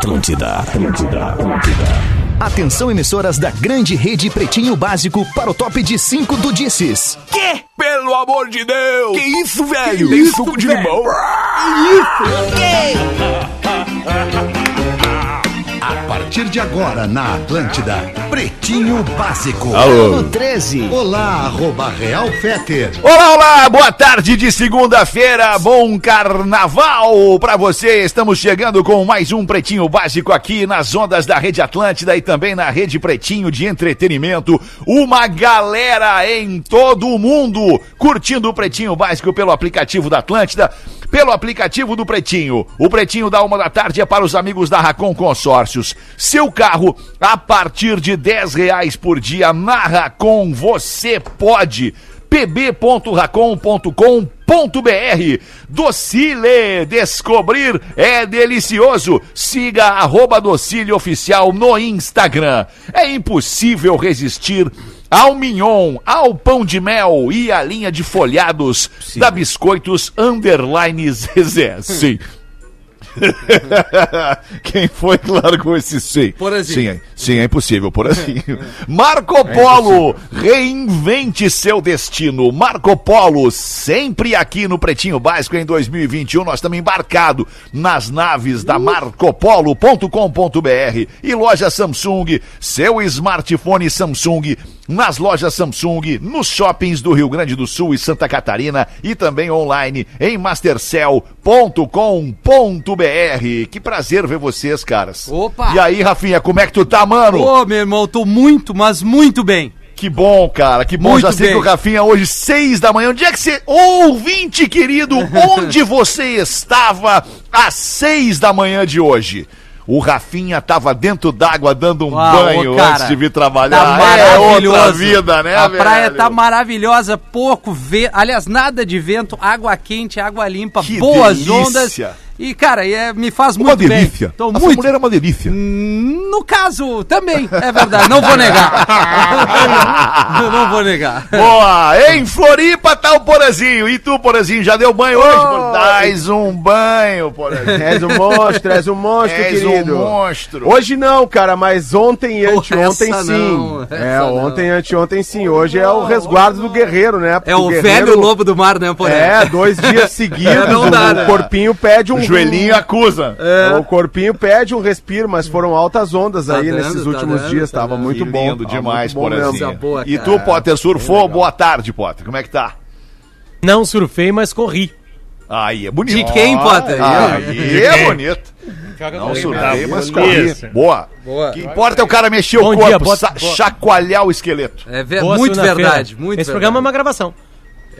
Atlântida, Atlântida, Atlântida. Atenção, emissoras da grande rede Pretinho Básico para o top de 5 do Disses. Que? Pelo amor de Deus! Que isso, velho? Tem suco de limão? Que isso? A partir de agora na Atlântida, Pretinho Básico. Alô. 13. Olá, arroba Real Feter. Olá, olá, boa tarde de segunda-feira, bom carnaval pra você. Estamos chegando com mais um Pretinho Básico aqui nas ondas da Rede Atlântida e também na Rede Pretinho de Entretenimento. Uma galera em todo o mundo curtindo o Pretinho Básico pelo aplicativo da Atlântida pelo aplicativo do Pretinho. O Pretinho da uma da tarde é para os amigos da Racon Consórcios. Seu carro a partir de 10 reais por dia na Racon você pode pb.racon.com.br Docile, descobrir é delicioso. Siga arroba Docile Oficial no Instagram. É impossível resistir ao mignon, ao pão de mel e à linha de folhados Sim. da Biscoitos Underline Zezé. Sim. Quem foi que largou esse sim? Por assim. Sim, é, sim, é impossível, por assim. Marco Polo, é reinvente seu destino. Marco Polo, sempre aqui no Pretinho Básico em 2021. Nós estamos embarcados nas naves da marcopolo.com.br e loja Samsung, seu smartphone Samsung nas lojas Samsung, nos shoppings do Rio Grande do Sul e Santa Catarina e também online em mastercell.com.br. Que prazer ver vocês, caras. Opa! E aí, Rafinha, como é que tu tá, mano? Ô, meu irmão, tô muito, mas muito bem. Que bom, cara, que bom. Muito Já sei bem. que o Rafinha hoje, seis da manhã. Onde é que você. Ouvinte querido, onde você estava às seis da manhã de hoje? O Rafinha tava dentro d'água dando um Uau, banho cara, antes de vir trabalhar. Tá é outra vida, né, A velho? praia tá maravilhosa, pouco vento, aliás, nada de vento, água quente, água limpa, Que boas delícia. ondas. E, cara, é, me faz Uma muito delícia. bem. Tô Essa muito. mulher é uma delícia. No caso, também, é verdade, não vou negar. não vou negar. Boa! Em Floripa tá o Porazinho. E tu, Porazinho, já deu banho hoje? Por- Dás um banho, Porazinho. És um monstro, és um monstro, És querido. um monstro. Hoje não, cara, mas ontem e anteontem sim. não, é, ontem e anteontem sim. Hoje é o resguardo do guerreiro, né? Porque É o guerreiro- velho lobo do mar, né, Porém? É, dois dias seguidos, Não dá, o né? corpinho pede um... O joelhinho acusa. É. O corpinho pede um respiro, mas foram altas ondas Tá aí dando, nesses tá últimos dando, dias, tá tava muito bom. lindo demais. Coisa boa, E tu, Potter, surfou? Boa tarde, Potter. Como é que tá? Não surfei, mas corri. Aí, é bonito. De quem, Potter? Aí é bonito. Não surfei, mas corri. Boa. Boa. O que importa é o cara mexer o corpo, dia, chacoalhar o esqueleto. É ver- Boa muito verdade, muito Esse verdade. programa é uma gravação.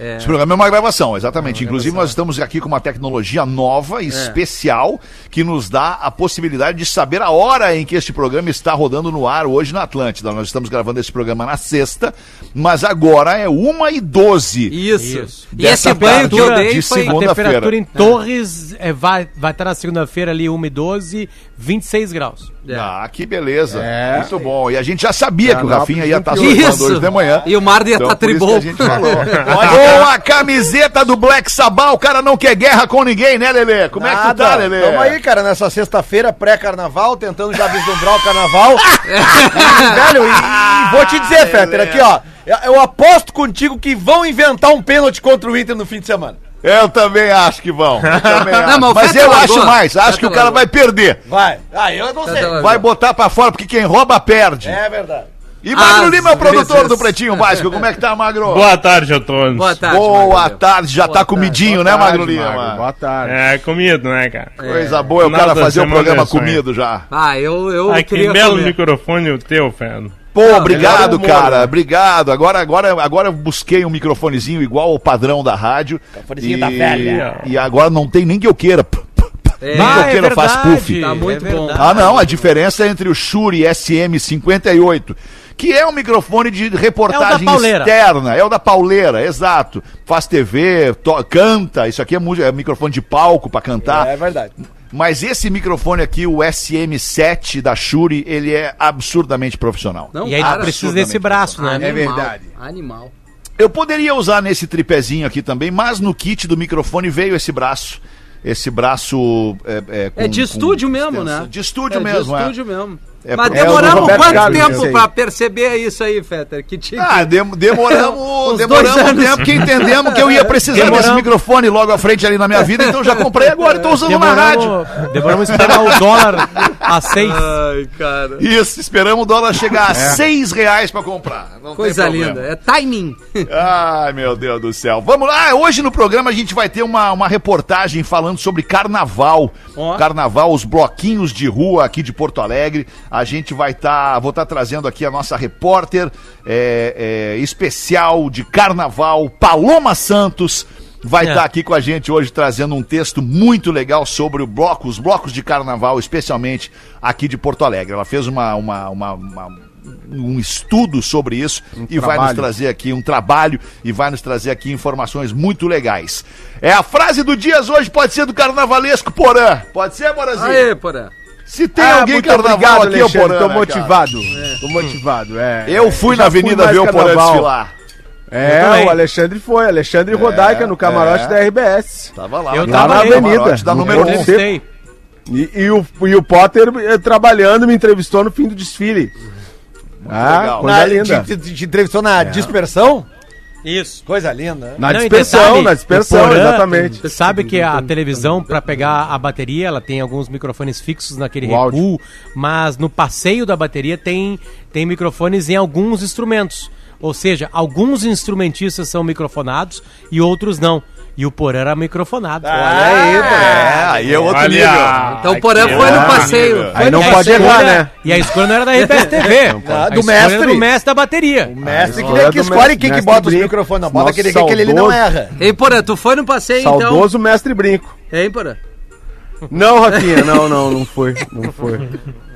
Esse programa é uma gravação, exatamente. Inclusive, nós estamos aqui com uma tecnologia nova, especial, que nos dá a possibilidade de saber a hora em que este programa está rodando no ar hoje na Atlântida. Nós estamos gravando esse programa na sexta, mas agora é 1 e 12 Isso. Isso. E esse Dessa banho que eu dei de foi... A temperatura em Segunda-feira. Torres é, vai, vai estar na segunda-feira ali 1 e 12, 26 graus. É. Ah, que beleza. É. Muito bom. E a gente já sabia que o Rafinha ia estar Isso. surfando hoje de manhã. E o Mar ia Então, estar isso que tribom. a gente falou. Com a camiseta do Black Sabbath, o cara não quer guerra com ninguém, né, Lelê? Como é que tu tá, Lelê? Tamo aí, cara, nessa sexta-feira pré-carnaval, tentando já vislumbrar o carnaval. e, velho, e, e vou te dizer, Fetter, aqui, ó. eu- Eu aposto contigo que vão inventar um pênalti contra o Inter no fim de semana. Eu também acho que vão. Eu acho. mas mas eu largou. acho mais. Acho que o cara largou. vai perder. Vai. Ah, eu não sei. Vai botar pra fora, porque quem rouba perde. É verdade. E Magro Às Lima é o produtor vezes. do Pretinho Básico. Como é que tá, Magro? Boa tarde a todos. Boa tarde. Boa Magro. tarde. Já Boa tá tarde, comidinho, Boa né, tarde, Magro Lima? Magro, Boa tarde. É comido, né, cara? Coisa boa é o cara fazer o programa é comido já. Ah, eu, eu Ai, que queria belo comer. microfone o teu, Fernando. Pô, Não, obrigado, cara. né? Obrigado. Agora, agora, agora eu busquei um microfonezinho igual ao padrão da rádio. Microfonezinho e, da velha. E agora não tem nem que eu queira. É. Nem que eu Ah, é queira faz verdade. puff. Tá muito É bom. verdade. Ah, não, a diferença é entre o Shure SM58, que é um microfone de reportagem É externa, é o da pauleira, exato. Faz TV, canta, isso aqui é, música- é microfone de palco pra cantar. É verdade. Mas esse microfone aqui, o SM7 da Shure, ele é absurdamente profissional. Não, E aí cara, precisa desse braço, né? animal, É verdade. Animal. Eu poderia usar nesse tripézinho aqui também, mas no kit do microfone veio esse braço. esse braço. É, É de estúdio mesmo, né? De estúdio é mesmo, De é. estúdio mesmo. É Mas é demoramos Roberto quanto Carlos, tempo pra perceber isso aí, Fetter? Que tinha Ah, dem- demoramos, demoramos um anos. tempo que entendemos que eu ia precisar desse Demoramos. microfone logo à frente ali na minha vida, então já comprei agora e tô usando na rádio. Demoramos, demoramos esperar o dólar a seis. Ai, cara. Isso, esperamos o dólar chegar a seis reais pra comprar. Não Coisa linda. É timing. Ai, meu Deus do céu. Vamos lá, hoje no programa a gente vai ter uma, uma reportagem falando sobre carnaval. Ó. Carnaval, os bloquinhos de rua aqui de Porto Alegre. A gente vai estar, vou estar trazendo aqui a nossa repórter é, é, especial de carnaval, Paloma Santos. Vai É. estar aqui com a gente hoje trazendo um texto muito legal sobre o bloco, os blocos de carnaval, especialmente aqui de Porto Alegre. Ela fez uma, uma, uma- uma- um estudo sobre isso e vai nos trabalho. trazer aqui um trabalho e vai nos trazer aqui informações muito legais. É a frase do Dias hoje, pode ser do carnavalesco Porã. Pode ser, Morazinho? Aê, porã. Se tem Ah, alguém muito carnaval obrigado, aqui, é Alexandre. Porã. Tô né, motivado. Tô motivado, é. Eu fui na avenida mais ver o Porã desfilar. É, o Alexandre foi. Alexandre Rodaica no camarote é. da RBS. Tava lá. Eu no tava na camarote avenida. Da número Eu 1. ponto. entrevistei. E, e o, e o Potter eh, trabalhando me entrevistou no fim do desfile. ah, legal. Na, linda. te, te- te entrevistou na dispersão? Isso. Coisa linda. né? Na Não, dispersão, detalhe, na dispersão, exatamente. Sabe que a televisão, para pegar a bateria, ela tem alguns microfones fixos naquele O áudio. recuo, mas no passeio da bateria tem, tem microfones em alguns instrumentos. Ou seja, alguns instrumentistas são microfonados e outros não. E o Porã era microfonado. Olha aí, É, aí é outro nível. Então o porã foi no passeio. Aí não pode escolha- errar, né? E a escolha não era da RBS TV. Ah, a do mestre. do mestre da bateria. Mestre que, Ah, que escolhe quem que bota os microfones. Não, bota aquele que ele não erra. Ei, porã, tu foi no passeio então? Saudoso mestre Brinco. Hein, porã? Não, Rafinha, não, não, não foi. Não foi.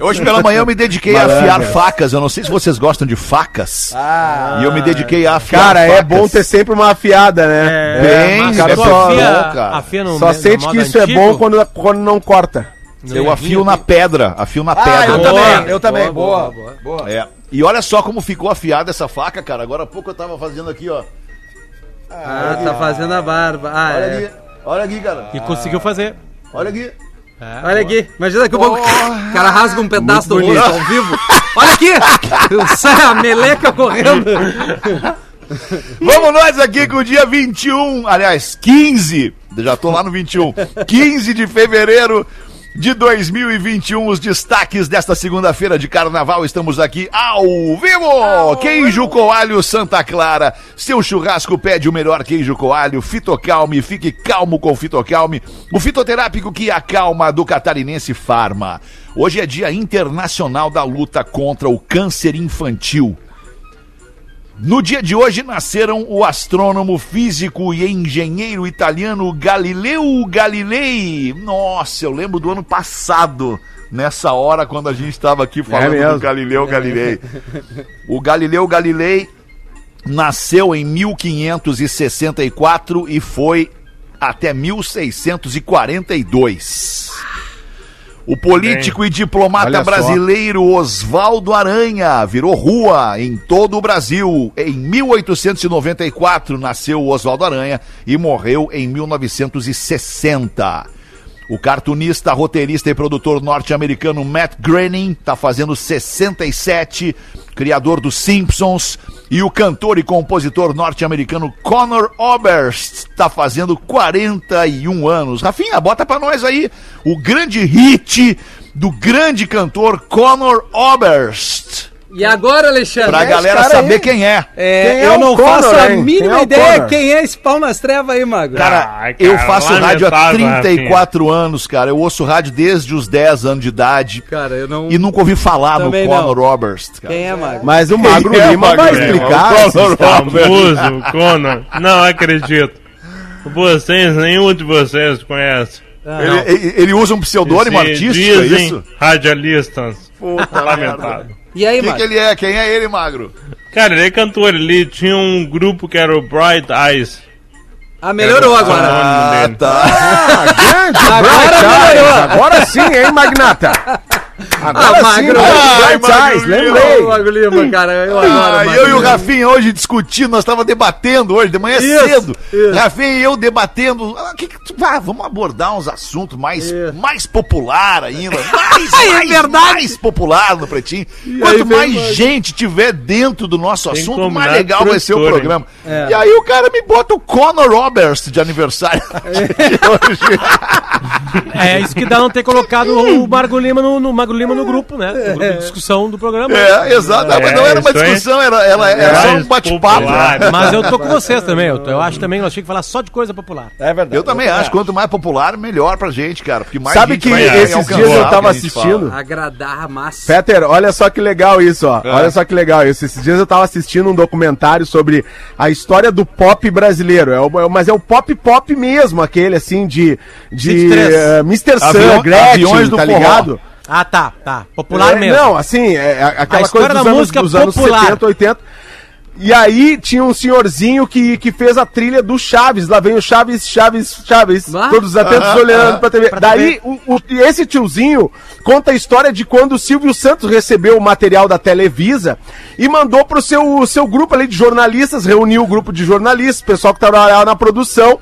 Hoje pela manhã eu me dediquei a Malandro. afiar facas. Eu não sei se vocês gostam de facas. Ah, E eu me dediquei a afiar Cara, é facas. bom ter sempre uma afiada, né? Bem, Mas cara só- afia, bom, cara. afia no, Só sente que isso antigo? é bom quando, quando não corta. Eu afio na pedra, afio na Ah, pedra. eu Boa. também, eu também. Boa, Boa, boa, boa. É. E olha só como ficou afiada essa faca, cara. Agora há pouco eu tava fazendo aqui, ó. Ah, tá fazendo a barba. Ah, Olha é. aqui. Olha aqui, cara. E conseguiu fazer. Olha aqui. Olha aqui, imagina que o pouco o cara rasga um pedaço do rosto ao vivo. Olha aqui! Sai a meleca correndo. Vamos nós aqui com o dia 21, aliás, 15, já tô lá no 21, 15 de fevereiro de 2021, os destaques desta segunda-feira de carnaval, estamos aqui ao vivo! Queijo Coalho Santa Clara, seu churrasco pede o melhor queijo coalho, Fitocalme, fique calmo com Fitocalme, o fitoterápico que acalma do catarinense Farma. Hoje é dia internacional da luta contra o câncer infantil. No dia de hoje nasceram o astrônomo, físico e engenheiro italiano Galileu Galilei. Nossa, eu lembro do ano passado, nessa hora, quando a gente estava aqui falando mesmo? do Galileu Galilei. O Galileu Galilei nasceu em 1564 e foi até 1642. O político e diplomata brasileiro Oswaldo Aranha virou rua em todo o Brasil. Em 1894 nasceu Oswaldo Aranha e morreu em 1960. O cartunista, roteirista e produtor norte-americano Matt Groening está fazendo 67, criador dos Simpsons, e o cantor e compositor norte-americano Conor Oberst está fazendo 41 anos. Rafinha, bota pra nós aí o grande hit do grande cantor Conor Oberst. E agora, Alexandre? Pra esse galera saber aí? quem é. É, Quem é eu o não Conor, faço a hein? mínima Quem é o ideia Conor? quem é esse pau nas trevas aí, Magro. Cara, Ai, eu cara, faço rádio há lamentável, 34 anos, cara. Eu ouço rádio desde os 10 anos de idade. Cara, eu não... E nunca ouvi falar no Também Conor não. Oberst, cara. Quem é, Magro? Mas o Magro Quem é, Lima Magro vai explicar. O esses- Conor o Conan. Não acredito. Vocês, nenhum de vocês conhece. Ele, ele- ele usa um pseudônimo Se artístico, é dizem isso? radialistas. Puta Lamentável. E aí, O que, que Magro? ele é? Quem é ele, Magro? Cara, ele é cantor, ele tinha um grupo que era o Bright Eyes. Ah, melhorou Ah, agora. Ah, tá. Ah, grande Agora Bright melhorou. Eyes. Agora sim, hein, Magnata? Agora sim, Magro. Ai, Magro Eyes, Lima. lembrei. Ô, Magro Lima, cara, eu adoro. Ah, Magro eu e o Lima. Rafinha hoje discutindo, nós estávamos debatendo hoje, de manhã Isso, cedo. isso. Rafinha e eu debatendo. ah, que que tu- ah, vamos abordar uns assuntos mais, Isso. mais popular ainda. Mais, É mais, verdade. mais popular no Pretinho. aí Quanto vem mais mais. gente tiver dentro do nosso Tem assunto, mais legal vai ser o programa. É. E aí o cara me bota o Conor Roberts de aniversário hoje. É isso que dá não ter colocado o Margo Lima no, no, Margo Lima no grupo, né? No grupo de discussão do programa. É, exato. Ah, mas não era uma discussão, era, era, era só um bate-papo. Mas eu tô com vocês também. Eu, tô- eu acho também que nós tínhamos que falar só de coisa popular. É verdade. Eu também acho, quanto mais popular, melhor pra gente, cara. Porque mais Sabe gente que vai esses dias eu tava assistindo. Agradar a massa. Peter, olha só que legal isso, ó. É. Olha só que legal isso. Esses dias eu tava assistindo um documentário sobre a história do pop brasileiro. É o- é mas é o pop pop mesmo, aquele assim de. de 23. eh, Mr. Avião- Sun, Gretchen, aviões do tá forró. ligado? Ah, tá, tá. Popular É, mesmo. Não, assim, é, é aquela A coisa história dos da anos, música dos anos popular. 70, 80. E aí tinha um senhorzinho que, que fez a trilha do Chaves. Lá vem o Chaves, Chaves, Chaves. Ah. Todos atentos Aham, olhando aham. pra TV. Pra Daí, o, o- e esse tiozinho conta a história de quando o Silvio Santos recebeu o material da Televisa e mandou pro seu, seu grupo ali de jornalistas, reuniu o grupo de jornalistas, o pessoal que trabalhava na produção.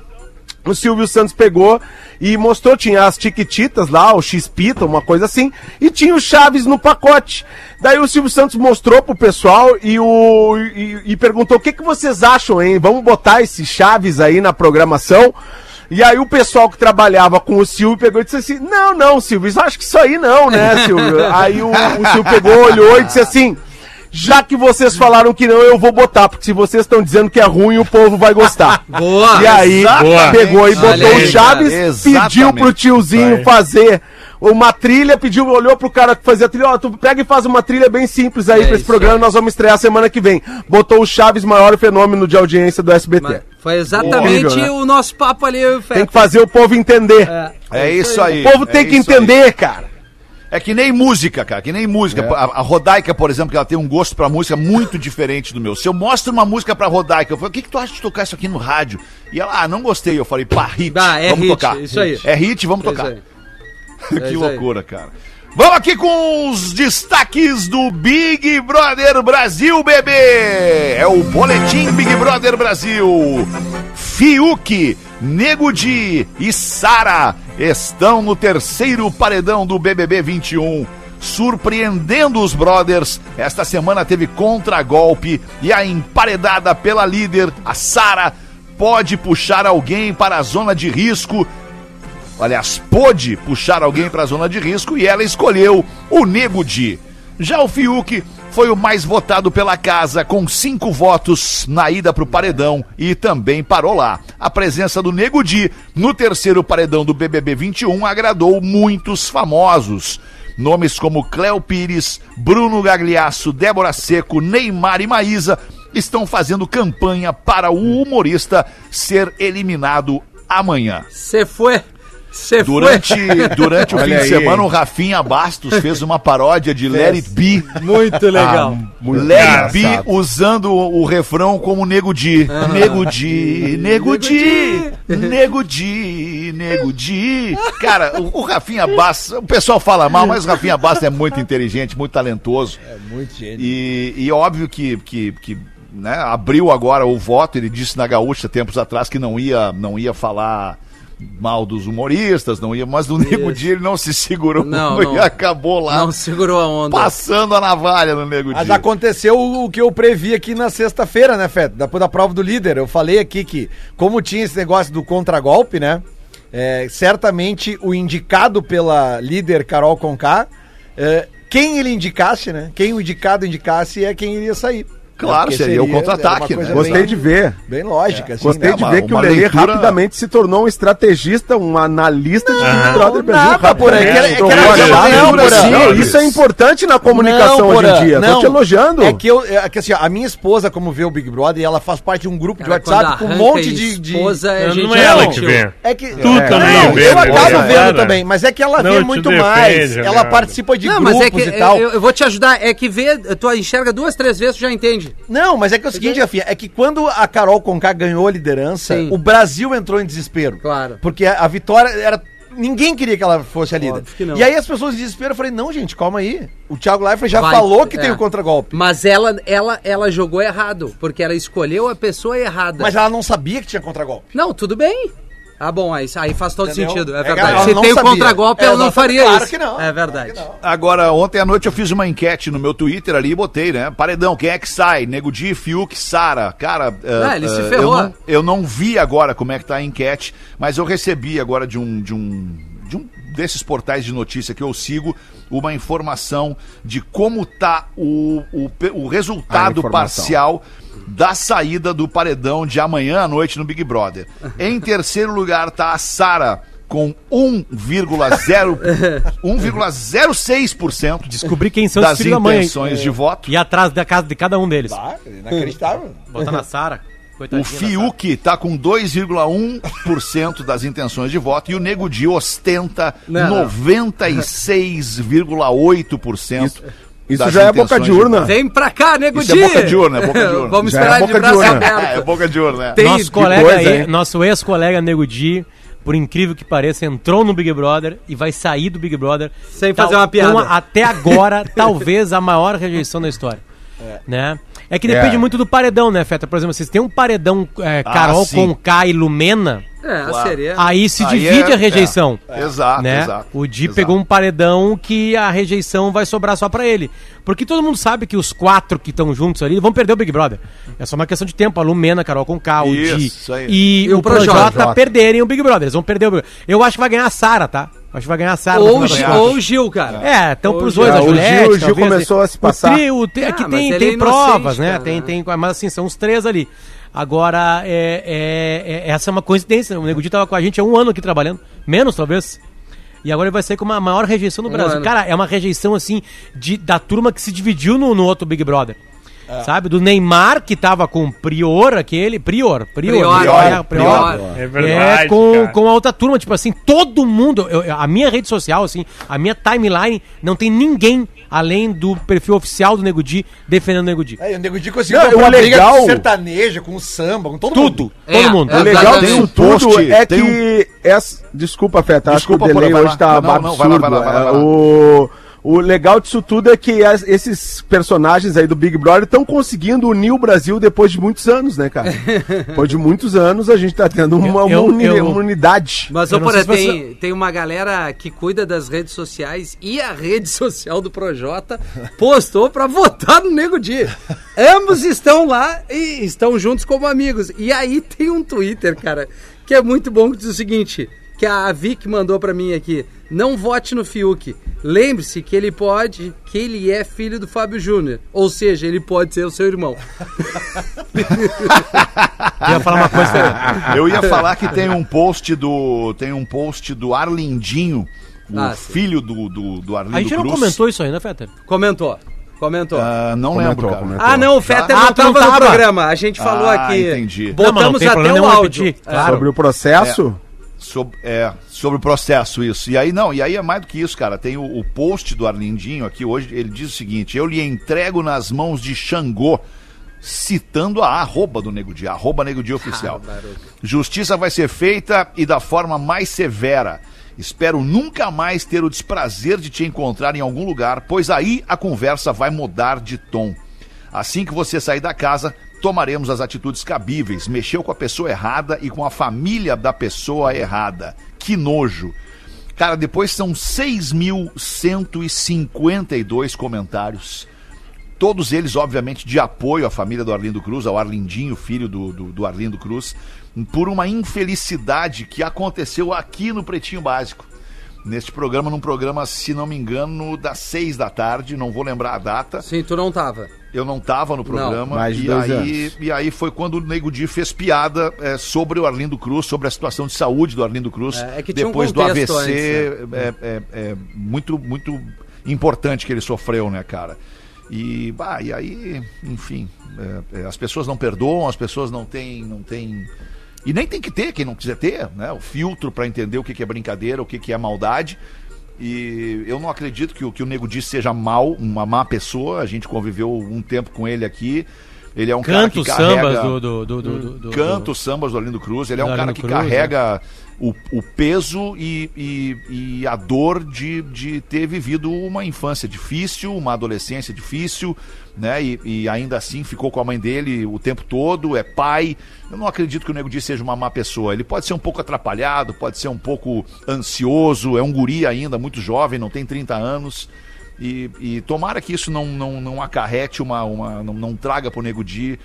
O Silvio Santos pegou e mostrou, tinha as tiquititas lá, o X-Pita, uma coisa assim, e tinha o Chaves no pacote. Daí o Silvio Santos mostrou pro pessoal e, o, e, e perguntou: o que, que vocês acham, hein? Vamos botar esse Chaves aí na programação? E aí o pessoal que trabalhava com o Silvio pegou e disse assim: Não, não, Silvio, acho que isso aí não, né, Silvio? aí o, o Silvio pegou, olhou e disse assim. Já que vocês falaram que não, eu vou botar, porque se vocês estão dizendo que é ruim, o povo vai gostar. Boa. E aí, Boa. pegou e botou aí, o Chaves, cara. pediu pro tiozinho Vai. fazer uma trilha, pediu, olhou pro cara que fazia a trilha, ó, tu pega e faz uma trilha bem simples aí É pra esse programa, aí. nós vamos estrear semana que vem. Botou o Chaves, maior fenômeno de audiência do SBT. Mas Foi exatamente Horrível, né? o nosso papo ali, Tem que fazer o povo entender. É isso aí. O povo é tem que isso aí. entender, cara. É que nem música, cara, que nem música. É. A, a Rodaica, por exemplo, que ela tem um gosto pra música muito diferente do meu. Se eu mostro uma música pra Rodaica, eu falo, o que, que tu acha de tocar isso aqui no rádio? E ela, ah, não gostei. Eu falei, pá, hit, Ah, é vamos hit, tocar. isso aí. É hit, vamos É tocar. aí. que loucura, cara. Vamos aqui com os destaques do Big Brother Brasil, bebê! É o Boletim Big Brother Brasil. Fiuk, Nego Di e Sara estão no terceiro paredão do BBB 21. Surpreendendo os brothers, esta semana teve contragolpe e a emparedada pela líder, a Sara, pode puxar alguém para a zona de risco aliás, pôde puxar alguém para a zona de risco e ela escolheu o Nego Di. Já o Fiuk foi o mais votado pela casa, com cinco votos na ida para o paredão e também parou lá. A presença do Nego Di no terceiro paredão do BBB 21 agradou muitos famosos. Nomes como Cléo Pires, Bruno Gagliasso, Débora Seco, Neymar e Maísa estão fazendo campanha para o humorista ser eliminado amanhã. Você foi. Foi. Durante, durante o fim Olha de aí, semana, o Rafinha Bastos fez uma paródia de Let It Be. Muito legal. Muito Let It Be engraçado. usando o, o refrão como Nego Di. Nego Di, Nego Di, Nego Di, Nego Di. Cara, o, o Rafinha Bastos, o pessoal fala mal, mas o Rafinha Bastos é muito inteligente, muito talentoso. É muito gênio. E, e óbvio que, que, que né, abriu agora o voto, ele disse na Gaúcha tempos atrás que não ia, não ia falar mal dos humoristas, não ia, mas do Nego Di ele não se segurou Não, e não. acabou lá Não segurou a onda. passando a navalha no Nego Mas Di. aconteceu o que eu previ aqui na sexta-feira, né, Fed? Depois da prova do líder. Eu falei aqui que, como tinha esse negócio do contragolpe, né? é, certamente o indicado pela líder Carol Conká, é, quem ele indicasse, né? Quem o indicado indicasse é quem iria sair. Claro, Porque seria o era contra-ataque, uma né? Gostei bem- de ver. Bem lógica, assim. Gostei né, de uma- ver que o uma Lelê leitura- rapidamente se tornou um estrategista, um analista de Big Brother Brasil. nada, é que era- é que não, que- Porã. não, isso é importante na comunicação Não, hoje em dia. não. Tô te elogiando. É que eu, é que assim, a minha esposa, como vê o Big Brother, ela faz parte de um grupo de Cara, WhatsApp com um monte de. de... Esposa, é Não, não é ela que vê. É que Tu é, também não, vê, eu né, acabo vendo também, mas é que ela Não vê muito mais. Ela participa de Não, grupos é que e tal. eu, eu vou te ajudar. É que vê, tu enxerga duas, três vezes, tu já entende. Não, mas é que é o seguinte, Rafinha, é que quando a Carol Conká ganhou a liderança, Sim. o Brasil entrou em desespero. Claro. Porque a, a vitória era ninguém queria que ela fosse a líder. E aí as pessoas em desespero, eu falei, não, gente, calma aí. O Thiago Leifert já Vai, falou que é. tem o contragolpe. Mas ela, ela, ela jogou errado, porque ela escolheu a pessoa errada. Mas ela não sabia que tinha contragolpe. Não, tudo bem. Ah, bom, aí, aí faz todo Entendeu? sentido. É É, verdade. Se não tem o contragolpe, É, ela não faria Claro isso. que não. É verdade. Agora, ontem à noite eu fiz uma enquete no meu Twitter ali e botei, né? Paredão, quem é que sai? Nego Di, Fiuk, Sara. Cara, Ah, ele se eh, ferrou. Eu não, eu não vi agora como é que tá a enquete, mas eu recebi agora de um, de um desses portais de notícia que eu sigo uma informação de como tá o, o, o resultado parcial da saída do paredão de amanhã à noite no Big Brother. Em terceiro lugar tá a Sara com 1,0 1,06% Descobri quem são os das filhos da mãe. intenções de voto. E atrás da casa de cada um deles. inacreditável. Botar na Sara. O Coitadinha Sara. Fiuk tá com 2,1% das intenções de voto e o Nego Di ostenta Não, não. 96,8%. Isso já é boca de urna. Vem pra cá, nego Isso é boca de urna, é boca de urna. Vamos Já é esperar de boca de braço urna. aberto. É, boca de urna, né? Tem- Nosso colega coisa, aí, hein? nosso ex-colega Nego Di, por incrível que pareça, entrou no Big Brother e vai sair do Big Brother Sem Tal- fazer uma piada. com a- até agora, talvez a maior rejeição da história. Né? É que depende É. muito do paredão, né, Feta? Por exemplo, vocês têm um paredão é, Carol sim. com K e Lumena, É, Claro. seria. aí se Aí divide é- a rejeição. é. Exato, né? exato. O Di exato. pegou um paredão que a rejeição vai sobrar só pra ele. Porque todo mundo sabe que os quatro que estão juntos ali vão perder o Big Brother. É só uma questão de tempo. A Lumena, Carol com K, o Di isso aí. e, E o o Projota. Projota perderem o Big Brother. Eles vão perder o Big Brother. Eu acho que vai ganhar a Sara, tá? Acho que vai ganhar a Sara. Ou, ou Gil, cara. É, estão pros dois, a É, o Juliette, Gil- o Gil começou a se passar. O trio, o tri- Ah, aqui tem, tem é inocente, provas, né? Tem, tem, mas assim, são os três ali. Agora, é, é- é- essa é uma coincidência. O Nego Di tava com a gente há um ano aqui trabalhando. Menos, talvez. E agora ele vai sair com uma maior rejeição no Um Brasil. ano. Cara, é uma rejeição, assim, de, da turma que se dividiu no, no outro Big Brother. É. Sabe? Do Neymar, que tava com o Prior, aquele. Prior. Prior. Prior, Prior. Prior. Prior. É verdade, É, com, cara. com a outra turma, tipo assim, todo mundo, eu- a minha rede social, assim, a minha timeline, não tem ninguém além do perfil oficial do Nego Di defendendo o Nego Di. É, o Nego Di conseguiu Não, uma briga legal- com sertaneja, com samba, com todo Tudo, mundo. É, todo mundo. é, O legal disso Tem um tudo é que. Essa, desculpa, Feta, acho que o Desculpa, delay hoje tá. Não, absurdo. lá, vai lá, vai lá, vai lá. É, O, o legal disso tudo é que as- esses personagens aí do Big Brother estão conseguindo unir o Brasil depois de muitos anos, né, cara? depois de muitos anos a gente tá tendo uma, uma Eu- uni- eu- uma unidade. Mas, ô, Porã, sei se tem, tem uma galera que cuida das redes sociais e a rede social do Projota postou pra votar no Nego Di. Ambos estão lá e estão juntos como amigos. E aí tem um Twitter, cara, que é muito bom, que diz o seguinte, que a Vic mandou pra mim aqui. Não vote no Fiuk. Lembre-se que ele pode, que ele é filho do Fábio Júnior. Ou seja, ele pode ser o seu irmão. Eu ia falar uma coisa. Eu ia falar que tem um post do. Tem um post do Arlindinho, o Ah, filho do, do, do Arlindo A gente não Cruz. comentou isso aí, né, Fetter? Comentou. Comentou. Ah, não Comentou, lembro, cara. comentou. Ah, não, o Fetter Ah, não tu não tava no programa. A gente falou Ah, aqui. entendi. Não, mas não Botamos tem até o áudio. repetir, É. claro. Sobre o processo. Sobre, é, sobre o processo, isso. E aí, não, e aí é mais do que isso, cara. Tem o, o post do Arlindinho aqui hoje, ele diz o seguinte: eu lhe entrego nas mãos de Xangô, citando a arroba do Nego Di, arroba Nego Di oficial. Justiça vai ser feita e da forma mais severa. Espero nunca mais ter o desprazer de te encontrar em algum lugar, pois aí a conversa vai mudar de tom. Assim que você sair da casa, tomaremos as atitudes cabíveis. Mexeu com a pessoa errada e com a família da pessoa errada. Que nojo. Cara, depois são 6.152 comentários. Todos eles, obviamente, de apoio à família do Arlindo Cruz, ao Arlindinho, filho do, do, do Arlindo Cruz, por uma infelicidade que aconteceu aqui no Pretinho Básico. Neste programa, num programa, se não me engano, das seis da tarde, não vou lembrar a data. Sim, tu não tava. Eu não estava no programa. mais de e, dois aí, anos. e aí foi quando o Nego Di fez piada é, sobre o Arlindo Cruz, sobre a situação de saúde do Arlindo Cruz. É, é que tinha um depois do AVC antes, é, é- é muito, muito importante que ele sofreu, né, cara? E, bah, e aí, enfim, é, é, as pessoas não perdoam, as pessoas não têm, não têm. E nem tem que ter, quem não quiser ter, né? O filtro para entender o que, que é brincadeira, o que, que é maldade. E eu não acredito que o que o Nego Di seja mal, uma má pessoa. A gente conviveu um tempo com ele aqui. Ele é um Canta os cara que carrega... do. do, do, do, Canta os sambas do Arlindo Cruz. Ele é um cara que Cruz, carrega o, o peso e, e, e a dor de, de ter vivido uma infância difícil, uma adolescência difícil, né? E, e ainda assim ficou com a mãe dele o tempo todo, é pai. Eu não acredito que o Nego Di seja uma má pessoa. Ele pode ser um pouco atrapalhado, pode ser um pouco ansioso, é um guri ainda, muito jovem, não tem 30 anos. E, e tomara que isso não, não, não acarrete uma. uma não, não traga pro Nego Di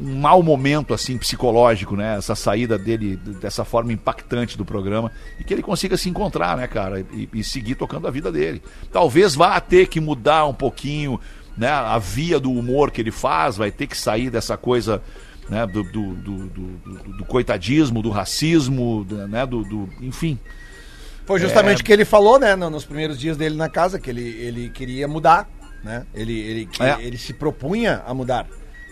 um mau momento assim psicológico, né? Essa saída dele dessa forma impactante do programa e que ele consiga se encontrar, né, cara, e, e seguir tocando a vida dele. Talvez vá ter que mudar um pouquinho, né, a via do humor que ele faz, vai ter que sair dessa coisa, né, do, do, do, do- coitadismo, do racismo, né, do, enfim. Foi justamente o que ele falou, né, no- nos primeiros dias dele na casa, que ele, ele queria mudar, né? Ele, ele, que É. ele se propunha a mudar.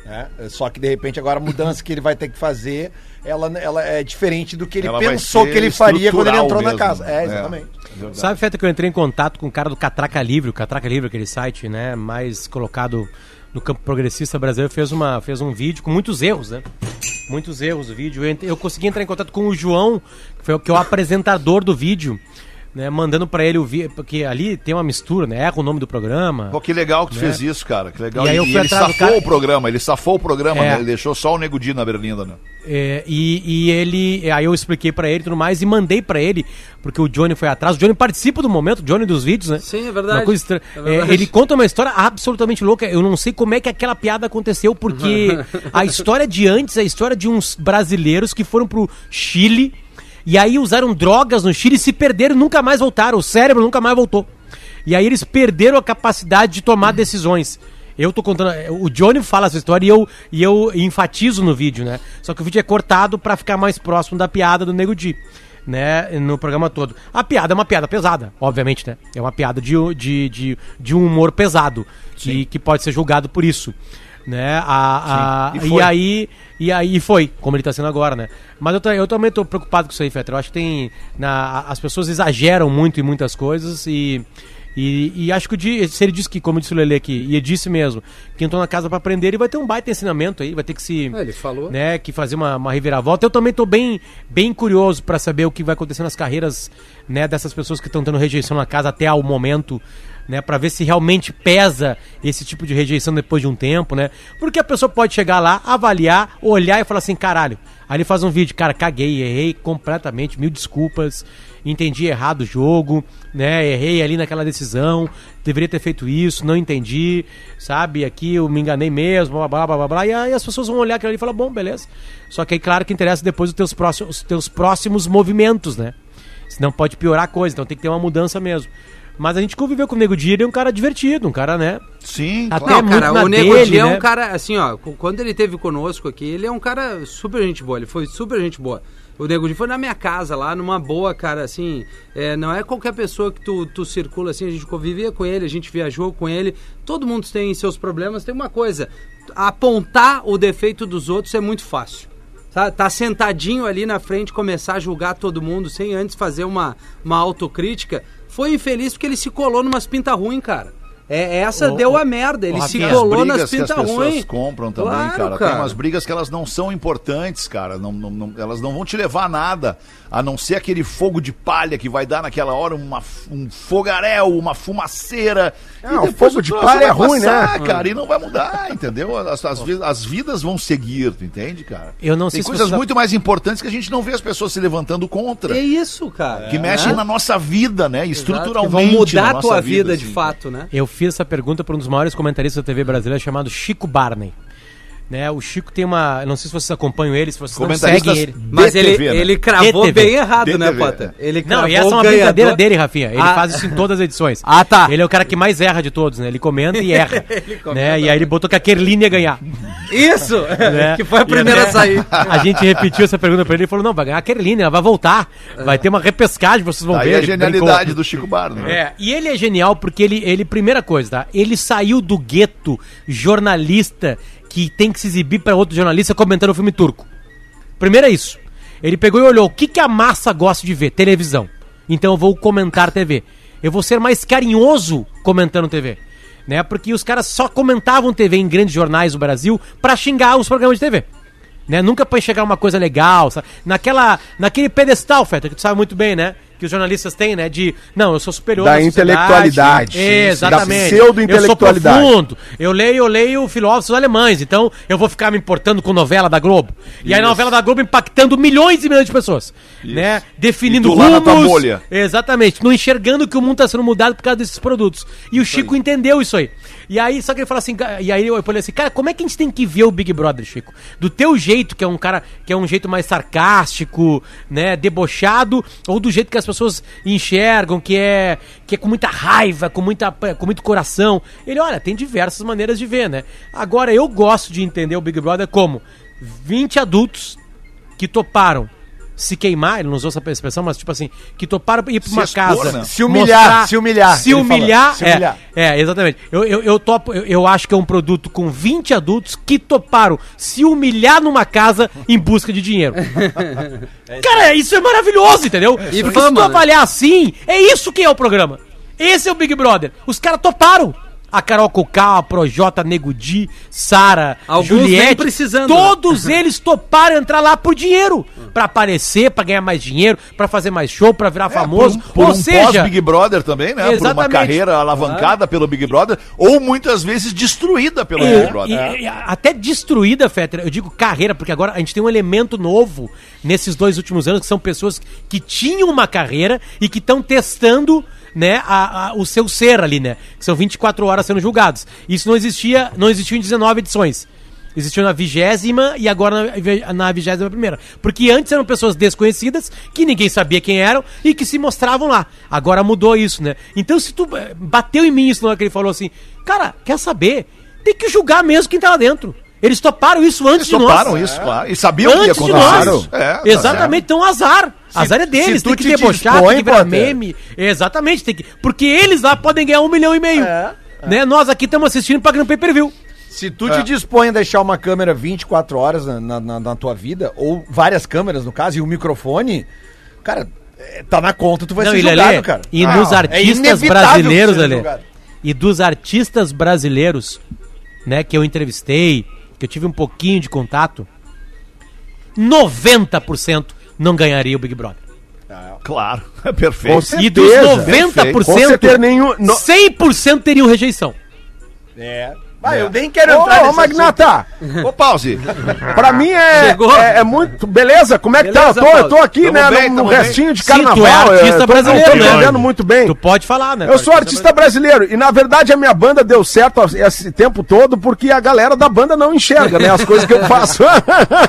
Né? Só que de repente agora a mudança que ele vai ter que fazer, ela, ela é diferente do que ele Ela pensou que ele faria quando ele entrou na mesmo. casa. É, É. exatamente. verdade. Sabe, Feta, que eu entrei em contato com o cara do Catraca Livre, o Catraca Livre, aquele site, né, mais colocado no campo progressista brasileiro, fez, uma, fez um vídeo com muitos erros, né? Muitos erros o vídeo. Eu, eu consegui entrar em contato com o João, que, foi, o- que é o apresentador do vídeo, né, mandando pra ele o vídeo, porque ali tem uma mistura, né, erra o nome do programa. Pô, que legal que tu fez isso, cara. Que legal. E aí eu E fui ele atrás do safou cara- o programa, ele safou o programa, É. né? Ele deixou só o Nego Di na berlinda, né? É, e, e ele. Aí eu expliquei pra ele e tudo mais e mandei pra ele, porque o Johnny foi atrás. O Johnny participa do momento, o Johnny dos vídeos, né? Sim, é verdade. Uma coisa estranha. É verdade. É, ele conta uma história absolutamente louca. Eu não sei como é que aquela piada aconteceu, porque a história de antes é a história de uns brasileiros que foram pro Chile e aí usaram drogas no Chile e se perderam nunca mais voltaram. O cérebro nunca mais voltou. E aí eles perderam a capacidade de tomar decisões. Eu tô contando. O Johnny fala essa história e eu, e eu enfatizo no vídeo, né? Só que o vídeo é cortado pra ficar mais próximo da piada do Nego Di, né? No programa todo. A piada é uma piada pesada, obviamente, né? É uma piada de, de, de, de um humor pesado, que, que pode ser julgado por isso. Né? A, a, Sim, e e, aí e aí foi, como ele tá sendo agora, né? Mas eu, eu também tô preocupado com isso aí, Fetter. Eu acho que tem. Na, as pessoas exageram muito em muitas coisas e. E, e acho que o Di, se ele disse que, como disse o Lele aqui, e ele disse mesmo, que entrou na casa pra aprender, ele vai ter um baita ensinamento aí, vai ter que se. É, ele falou. Né, que fazer uma, uma reviravolta. Eu também tô bem, bem curioso pra saber o que vai acontecer nas carreiras né, dessas pessoas que estão tendo rejeição na casa até ao momento. Né, para ver se realmente pesa esse tipo de rejeição depois de um tempo, né? Porque a pessoa pode chegar lá, avaliar, olhar e falar assim, caralho. Aí ele faz um vídeo, cara, caguei, errei completamente, mil desculpas, entendi errado o jogo, né? Errei ali naquela decisão, deveria ter feito isso, não entendi, sabe? Aqui eu me enganei mesmo, blá blá blá blá, blá. E aí as pessoas vão olhar aquilo ali e falar, bom, beleza. Só que aí, claro que interessa depois os teus próximos, os teus próximos movimentos, né? Senão pode piorar a coisa, então tem que ter uma mudança mesmo. Mas a gente conviveu com o Nego Di, ele é um cara divertido, um cara, né? Sim, Até Não, muito cara, na o Nego dele, Di é né? um cara, assim, ó, quando ele teve conosco aqui, ele é um cara super gente boa, ele foi super gente boa. O Nego Di foi na minha casa lá, numa boa, cara, assim, é, não é qualquer pessoa que tu, tu circula assim, a gente convivia com ele, a gente viajou com ele, todo mundo tem seus problemas, tem uma coisa, apontar o defeito dos outros é muito fácil. Tá, tá sentadinho ali na frente, começar a julgar todo mundo sem antes fazer uma, uma autocrítica. Foi infeliz porque ele se colou numas pinta ruim, cara. É, essa Ô, deu a merda. Ele se colou nas brigas que as pinta pessoas ruim. compram também, Claro, cara. Tem umas brigas que elas não são importantes, cara. Não, não- não- elas não vão te levar a nada. A não ser aquele fogo de palha que vai dar naquela hora uma, um fogaréu, uma fumaceira. Ah, E o depois fogo de palha vai é ruim, né? passar, cara, e não vai mudar, entendeu? As, as as vidas vão seguir, tu entende, cara? Eu não sei Tem se coisas você- muito mais importantes que a gente não vê as pessoas se levantando contra. É isso, cara. Que mexem É. na nossa vida, né? Exato, Estruturalmente. que Vão mudar a tua vida, de assim. fato, né? Eu fiz essa pergunta para um dos maiores comentaristas da TV brasileira chamado Chico Barney. Né, o Chico tem uma. eu Não sei se vocês acompanham ele, se vocês não seguem ele. Mas ele, TV, né? ele cravou DTV. bem errado, né, DTV, Pota? Ele Não, e cravou essa é uma o brincadeira ganhador. dele, Rafinha. Ele Ah. faz isso em todas as edições. Ah, tá. Ele é o cara que mais erra de todos, né? Ele comenta e erra. né? E aí ele botou que a Kerline ia ganhar. Isso! né? que foi a E primeira a sair. A gente repetiu essa pergunta pra ele e falou: não, vai ganhar a Kerline, ela vai voltar. Vai ter uma repescagem, vocês vão Aí ver. a Ele genialidade brincou. do Chico Barney. né? É, e ele é genial porque ele, ele, primeira coisa, tá? Ele saiu do gueto jornalista que tem que se exibir para outro jornalista comentando o filme turco. Primeiro é isso. Ele pegou e olhou o que, que a massa gosta de ver? Televisão. Então eu vou comentar TV. Eu vou ser mais carinhoso comentando TV. né? Porque os caras só comentavam TV em grandes jornais do Brasil pra xingar os programas de TV. Né? Nunca pra enxergar uma coisa legal, sabe? Naquela, naquele pedestal, Feta, que tu sabe muito bem, né? Que os jornalistas têm, né? De, não, eu sou superior Da intelectualidade. Exatamente. Da pseudo-intelectualidade. Eu sou profundo. Eu leio, eu leio filósofos alemães, então eu vou ficar me importando com novela da Globo. E aí a novela da Globo impactando milhões e milhões de pessoas, né? Definindo E tu lá na tua bolha. Exatamente. Não enxergando que o mundo está sendo mudado por causa desses produtos. E o Chico entendeu isso aí. E aí, só que ele fala assim, e aí eu falei assim, cara, como é que a gente tem que ver o Big Brother, Chico? Do teu jeito, que é um cara, que é um jeito mais sarcástico, né, debochado, ou do jeito que as pessoas enxergam, que é, que é com muita raiva, com, muita, com muito coração. Ele, olha, tem diversas maneiras de ver, né? Agora, eu gosto de entender o Big Brother como 20 adultos que toparam se queimar, ele não usou essa expressão, mas tipo assim, que toparam ir pra Se uma expor, casa. né? Se humilhar, se humilhar, Se humilhar, se é, humilhar. é, exatamente. Eu, eu, eu topo, eu, eu acho que é um produto com 20 adultos que toparam se humilhar numa casa em busca de dinheiro. Cara, isso é maravilhoso, entendeu? E Porque se fama, tu né? avaliar assim, é isso que é o programa. Esse é o Big Brother. Os caras toparam. A Carol Cocá, a Projota, Nego Di, Sara, Juliette, precisando, né? todos eles toparam entrar lá por dinheiro, Pra aparecer, pra ganhar mais dinheiro, pra fazer mais show, pra virar famoso. É, Por, um- por Ou um seja, pós-Big Brother também, né? Por uma Exatamente. carreira alavancada pelo Big Brother, ou muitas vezes destruída pelo Big E- Brother. e- e até destruída, Fetter, eu digo carreira, porque agora a gente tem um elemento novo nesses dois últimos anos, que são pessoas que tinham uma carreira e que estão testando né, a- a- o seu ser ali, né? Que são 24 horas sendo julgados. Isso não existia, não existiu em 19 edições. Existiu na vigésima e agora na vi- na vigésima primeira. Porque antes eram pessoas desconhecidas, que ninguém sabia quem eram e que se mostravam lá. Agora mudou isso, né? Então se tu eh, bateu em mim isso na hora que ele falou assim, cara, quer saber? Tem que julgar mesmo quem tá lá dentro. Eles toparam isso antes Eles de nós. toparam isso, claro. E sabiam que ia Antes de acontecer nós. É, tá Exatamente, então azar. Azar é deles, tem que te debochar, dispõe, tem que virar meme. Exatamente, tem que. Porque eles lá podem ganhar um milhão e meio. Né? Nós aqui estamos assistindo pagando pay-per-view. Se tu te dispõe a deixar uma câmera 24 horas na, na- na- tua vida, ou várias câmeras no caso, e um microfone, cara, é, tá na conta, tu vai Não, ser e julgado, Lelê, cara. e Ah, nos é artistas brasileiros, julgado. e dos artistas brasileiros, né, que eu entrevistei, que eu tive um pouquinho de contato, 90% não ganharia o Big Brother. Claro, é Com perfeito. E dos certeza, 90%, Com certeza nenhum. No... 100% teriam rejeição. É. Ah, eu nem quero Ô, entrar ô, nesse Magnata, Ô, pause. pra mim é, Chegou. é, é muito. Beleza, como é que Beleza, tá? Eu tô, eu tô aqui, Tamo né, bem, no, no bem. restinho de Sim, tu é carnaval. artista eu tô- brasileiro, eu tô né? entendendo muito bem. Tu pode falar, né? Eu sou artista brasileiro e na verdade a minha banda deu certo esse tempo todo porque a galera da banda não enxerga, né, as coisas que eu faço.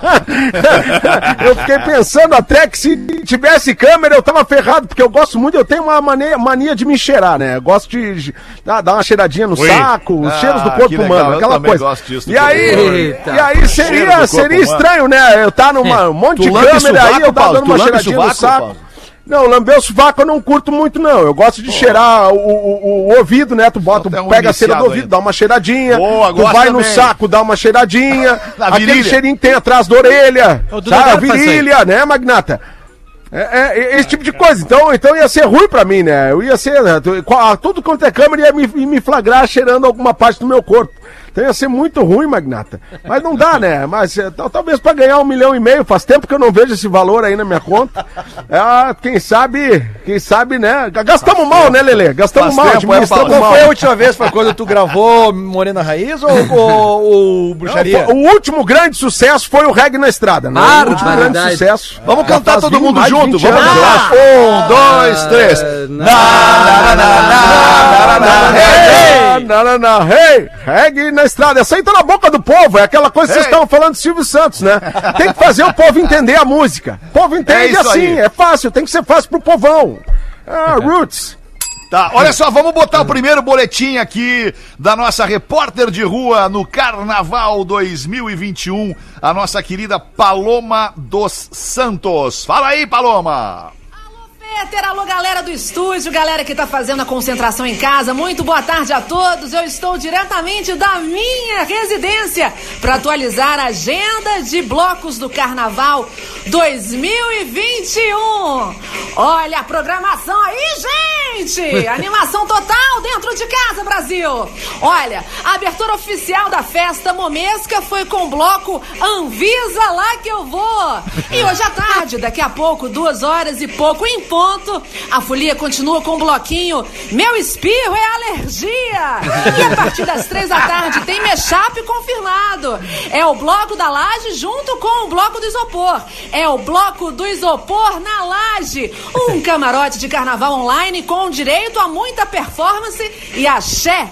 eu fiquei pensando até que se tivesse câmera eu tava ferrado porque eu gosto muito, eu tenho uma mania, mania de me cheirar, né? Eu gosto de, de dar dar uma cheiradinha no Ui. saco, os Ah, cheiros do que legal, humano, eu aquela coisa. gosto disso do e aí, humano. e Eita. aí seria, seria humano. estranho, né? Eu tá numa um monte Tu de câmera aí, eu tava dando Tu uma cheiradinha no sovaco, saco. Paulo? Não, lamber o sovaco eu não curto muito, não. Eu gosto de cheirar o, o- o ouvido, né? Tu bota, um pega a cera do ouvido, ainda. dá uma cheiradinha. Boa, tu vai no também. saco, dá uma cheiradinha. Aquele virilha. cheirinho que tem atrás da orelha. Dudu Sabe? A virilha, né, Magnata? É, é, esse tipo de coisa. Então, então ia ser ruim pra mim, né? Eu ia ser. né, Tudo quanto é câmera ia me, me flagrar cheirando alguma parte do meu corpo. Então ia ser muito ruim, Magnata. Mas não dá, né? Mas é, tal- talvez pra ganhar um milhão e meio, faz tempo que eu não vejo esse valor aí na minha conta. É, quem sabe, quem sabe, né? Gastamos mal, né, Lelê? Gastamos Faz mal, tempo, é, administramos Paulo. Qual foi a última vez? Foi quando tu gravou Morena Raiz ou, ou, ou Bruxaria? O último grande sucesso foi o Reggae na Estrada, né? O último grande Barbaridade. sucesso. Vamos cantar faz todo 20, mundo junto. 20 Vamos lá. Um, dois, três. na- Na, na, na, na, na, na, na, hey, hey. Não, não, não. Hey, reggae na estrada. Essa aí tá na boca do povo. É aquela coisa que vocês estavam falando de Silvio Santos, né? Tem que fazer o povo entender a música. O povo entende isso assim. aí. É fácil. Tem que ser fácil pro povão. Ah, Roots. Tá, olha só, vamos botar o primeiro boletim aqui da nossa repórter de rua no Carnaval 2021, a nossa querida Paloma dos Santos. Fala aí, Paloma! Peter, alô galera do estúdio, galera que tá fazendo a concentração em casa, muito boa tarde a todos. Eu estou diretamente da minha residência para atualizar a agenda de blocos do Carnaval 2021. Olha a programação aí, gente! Animação total dentro de casa, Brasil! Olha, a abertura oficial da festa momesca foi com o bloco Anvisa lá que eu vou! E hoje à tarde, daqui a pouco, duas horas e pouco em ponto, a folia continua com o bloquinho Meu espirro é alergia! E a partir das três da tarde tem Mechap confirmado. É o bloco da laje junto com o bloco do isopor. É o bloco do isopor na laje. Um camarote de carnaval online com direito a muita performance e axé.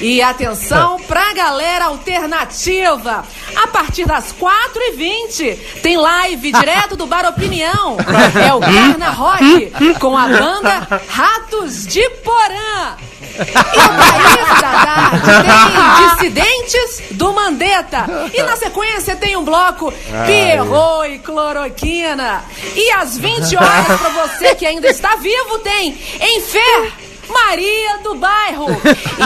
E atenção pra galera alternativa. A partir das 4h20 tem live direto do Bar Opinião. É o Carna Rock com a banda Ratos de Porã. E no país da tarde tem Dissidentes do Mandetta. E na sequência tem um bloco Pierrot e Cloroquina. E às 20 horas, pra você que ainda está vivo, tem Enfer. Maria do Bairro.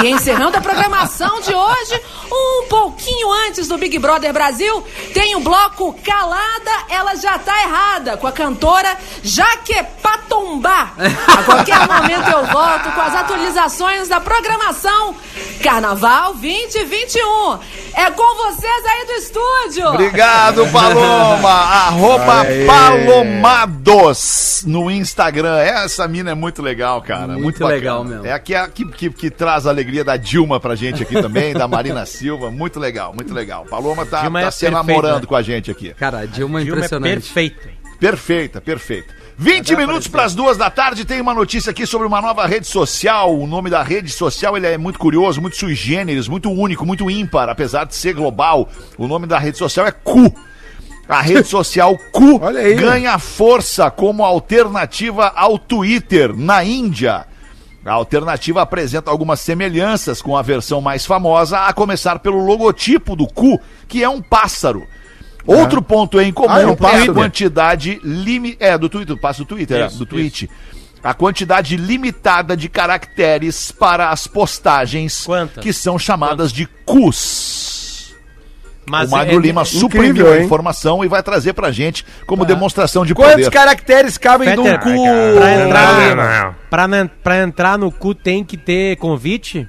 E encerrando a programação de hoje, um pouquinho antes do Big Brother Brasil, tem o bloco Calada, ela já tá errada, com a cantora Jaquepatombá. A qualquer momento eu volto com as atualizações da programação Carnaval 2021. É com vocês aí do estúdio. Obrigado, Paloma. Arroba Aê. Palomados no Instagram. Essa mina é muito legal, cara. Muito, Muito bacana. Legal mesmo. É a que, é a que, que, que traz a alegria da Dilma pra gente aqui também, da Marina Silva. Muito legal, muito legal. Paloma tá, Dilma tá é se perfeita, namorando né? com a gente aqui. Cara, a Dilma é Dilma é impressionante. perfeito. Perfeita, perfeita. 20 minutos para as duas da tarde, tem uma notícia aqui sobre uma nova rede social. O nome da rede social ele é muito curioso, muito sui generis, muito único, muito ímpar, apesar de ser global. O nome da rede social é Cu. A rede social Cu ganha força como alternativa ao Twitter na Índia. A alternativa apresenta algumas semelhanças com a versão mais famosa, a começar pelo logotipo do Cu, que é um pássaro. Outro ponto em comum Ah, é um é a quantidade lim... é do Twitter, do passo do Twitter, é, Isso, do tweet. A quantidade limitada de caracteres para as postagens Quantas? que são chamadas de cus. Mas o Magro é- Lima é- suprimiu incrível, a hein? informação e vai trazer pra gente como demonstração de Quantos poder. caracteres cabem num Peter, cu? pra entrar, Não, não. pra, pra entrar no cu tem que ter convite?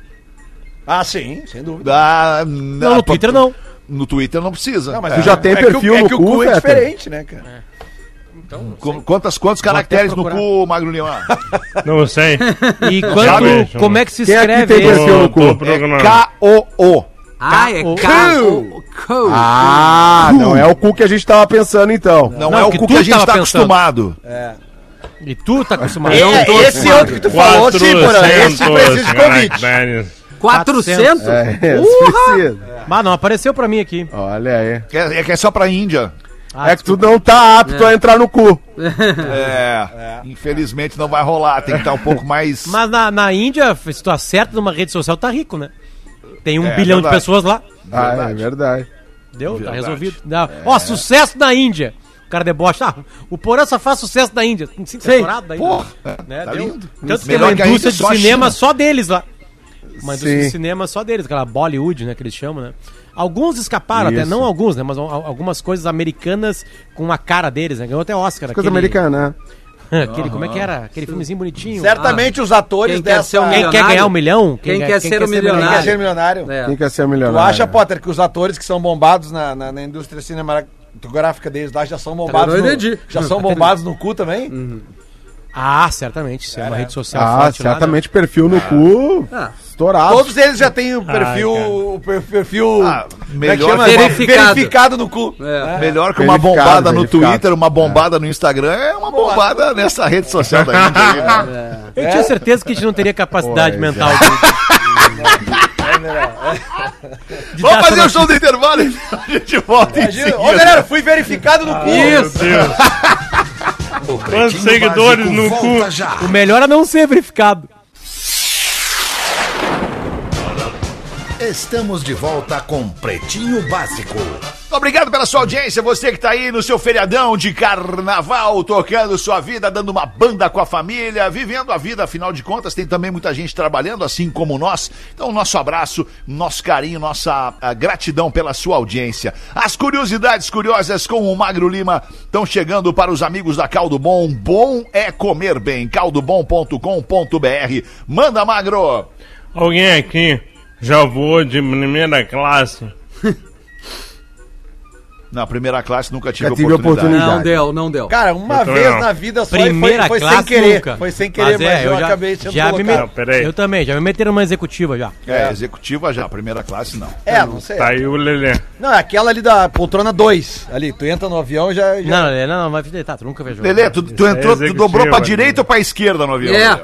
Ah, sim, sem dúvida. Ah, Não, no Twitter não. No Twitter não precisa. Não, mas É. Tu já tem é que perfil o, é no que o cu, é diferente, né, cara? Qu- Quantas, quantos caracteres no cu, Magro Lima? Não sei. E quanto, como é que se Quem é que escreve tem perfil no cu? procurando. K-O-O. Ah, é Cu. Cu. Ah, não é o cu que a gente tava pensando então. Não, Não, é o cu que a gente tá pensando. acostumado. E tu tá acostumado? É, esse outro que tu falou, Porã. Esse precisa de convite. caracteres. 400? É, precisa. Mas não apareceu pra mim aqui. Olha aí. É, é que é só pra Índia. é que tu não tá apto a entrar no cu. É, Infelizmente não vai rolar. Tem que estar um pouco mais. Mas na, na Índia, se tu acerta numa rede social, tá rico, né? Tem um É, bilhão de verdade. pessoas lá. Ah, é verdade. Deu? Tá Verdade. resolvido. Não. Ó, sucesso na Índia. O cara debocha. Ah, o Porã só faz sucesso na Índia. Tem cinco temporadas da Índia. Porra, né? tá Deu. lindo. Tanto que tem uma indústria de cinema só deles lá. Uma indústria Sim. de cinema só deles, aquela Bollywood, né, que eles chamam, né? Alguns escaparam, até Isso. não alguns, né? Mas al- algumas coisas americanas com a cara deles, né? Ganhou até Oscar. Coisa americana, né? Aquele, como é que era? Aquele filmezinho bonitinho. Certamente os atores Quem quer dessa... ser o Quem quer ganhar um milhão? Quem quer ser o milionário? Quem quer ser milionário? É. Quem quer ser Tu milionário? acha, Potter, que os atores que são bombados na, na, na indústria cinematográfica deles lá já são bombados no, entendi. já são bombados no cu também? Ah, certamente. Se é uma rede social Ah, forte lá, né? certamente perfil no cu Ah. Estourado. Todos eles já têm o perfil, cara. o per- perfil Ah, é melhor chama? que uma- Verificado. verificado no cu. É. Melhor que uma bombada no. Twitter, uma bombada no Instagram, é uma bombada nessa rede social da aí, né? Eu tinha certeza que a gente não teria capacidade Pois mental é. de, Vamos fazer o show do intervalo e a gente volta em Ô, galera, fui verificado no cu. Meu Deus. Quantos seguidores no cu? Já. O melhor é não ser verificado. Estamos de volta com Pretinho Básico. Obrigado pela sua audiência, você que tá aí no seu feriadão de carnaval, tocando sua vida, dando uma banda com a família, vivendo a vida, afinal de contas, tem também muita gente trabalhando, assim como nós. Então, nosso abraço, nosso carinho, nossa ah, gratidão pela sua audiência. As curiosidades curiosas com o Magro Lima estão chegando para os amigos da Caldo Bom. Bom é comer bem. caldobom.com.br. Manda, Magro! Alguém aqui já voou de primeira classe? Na primeira classe nunca tive Já tive oportunidade. oportunidade. Não deu, não deu. Cara, uma vez não. na vida só Primeira foi, foi classe sem querer. nunca. Foi sem querer, mas, é, eu, já- acabei sendo já me peraí. Eu também, já me meteram numa executiva já. É, executiva já, primeira classe não. É, não sei. Tá aí o Lelê. Não, é aquela ali da poltrona 2. Ali, tu entra no avião já. já... Não, não, não, não, vai tá, tu nunca viajou. Lelê, tu, tu é entrou, tu executiva, dobrou pra né? direita ou pra esquerda no avião? É.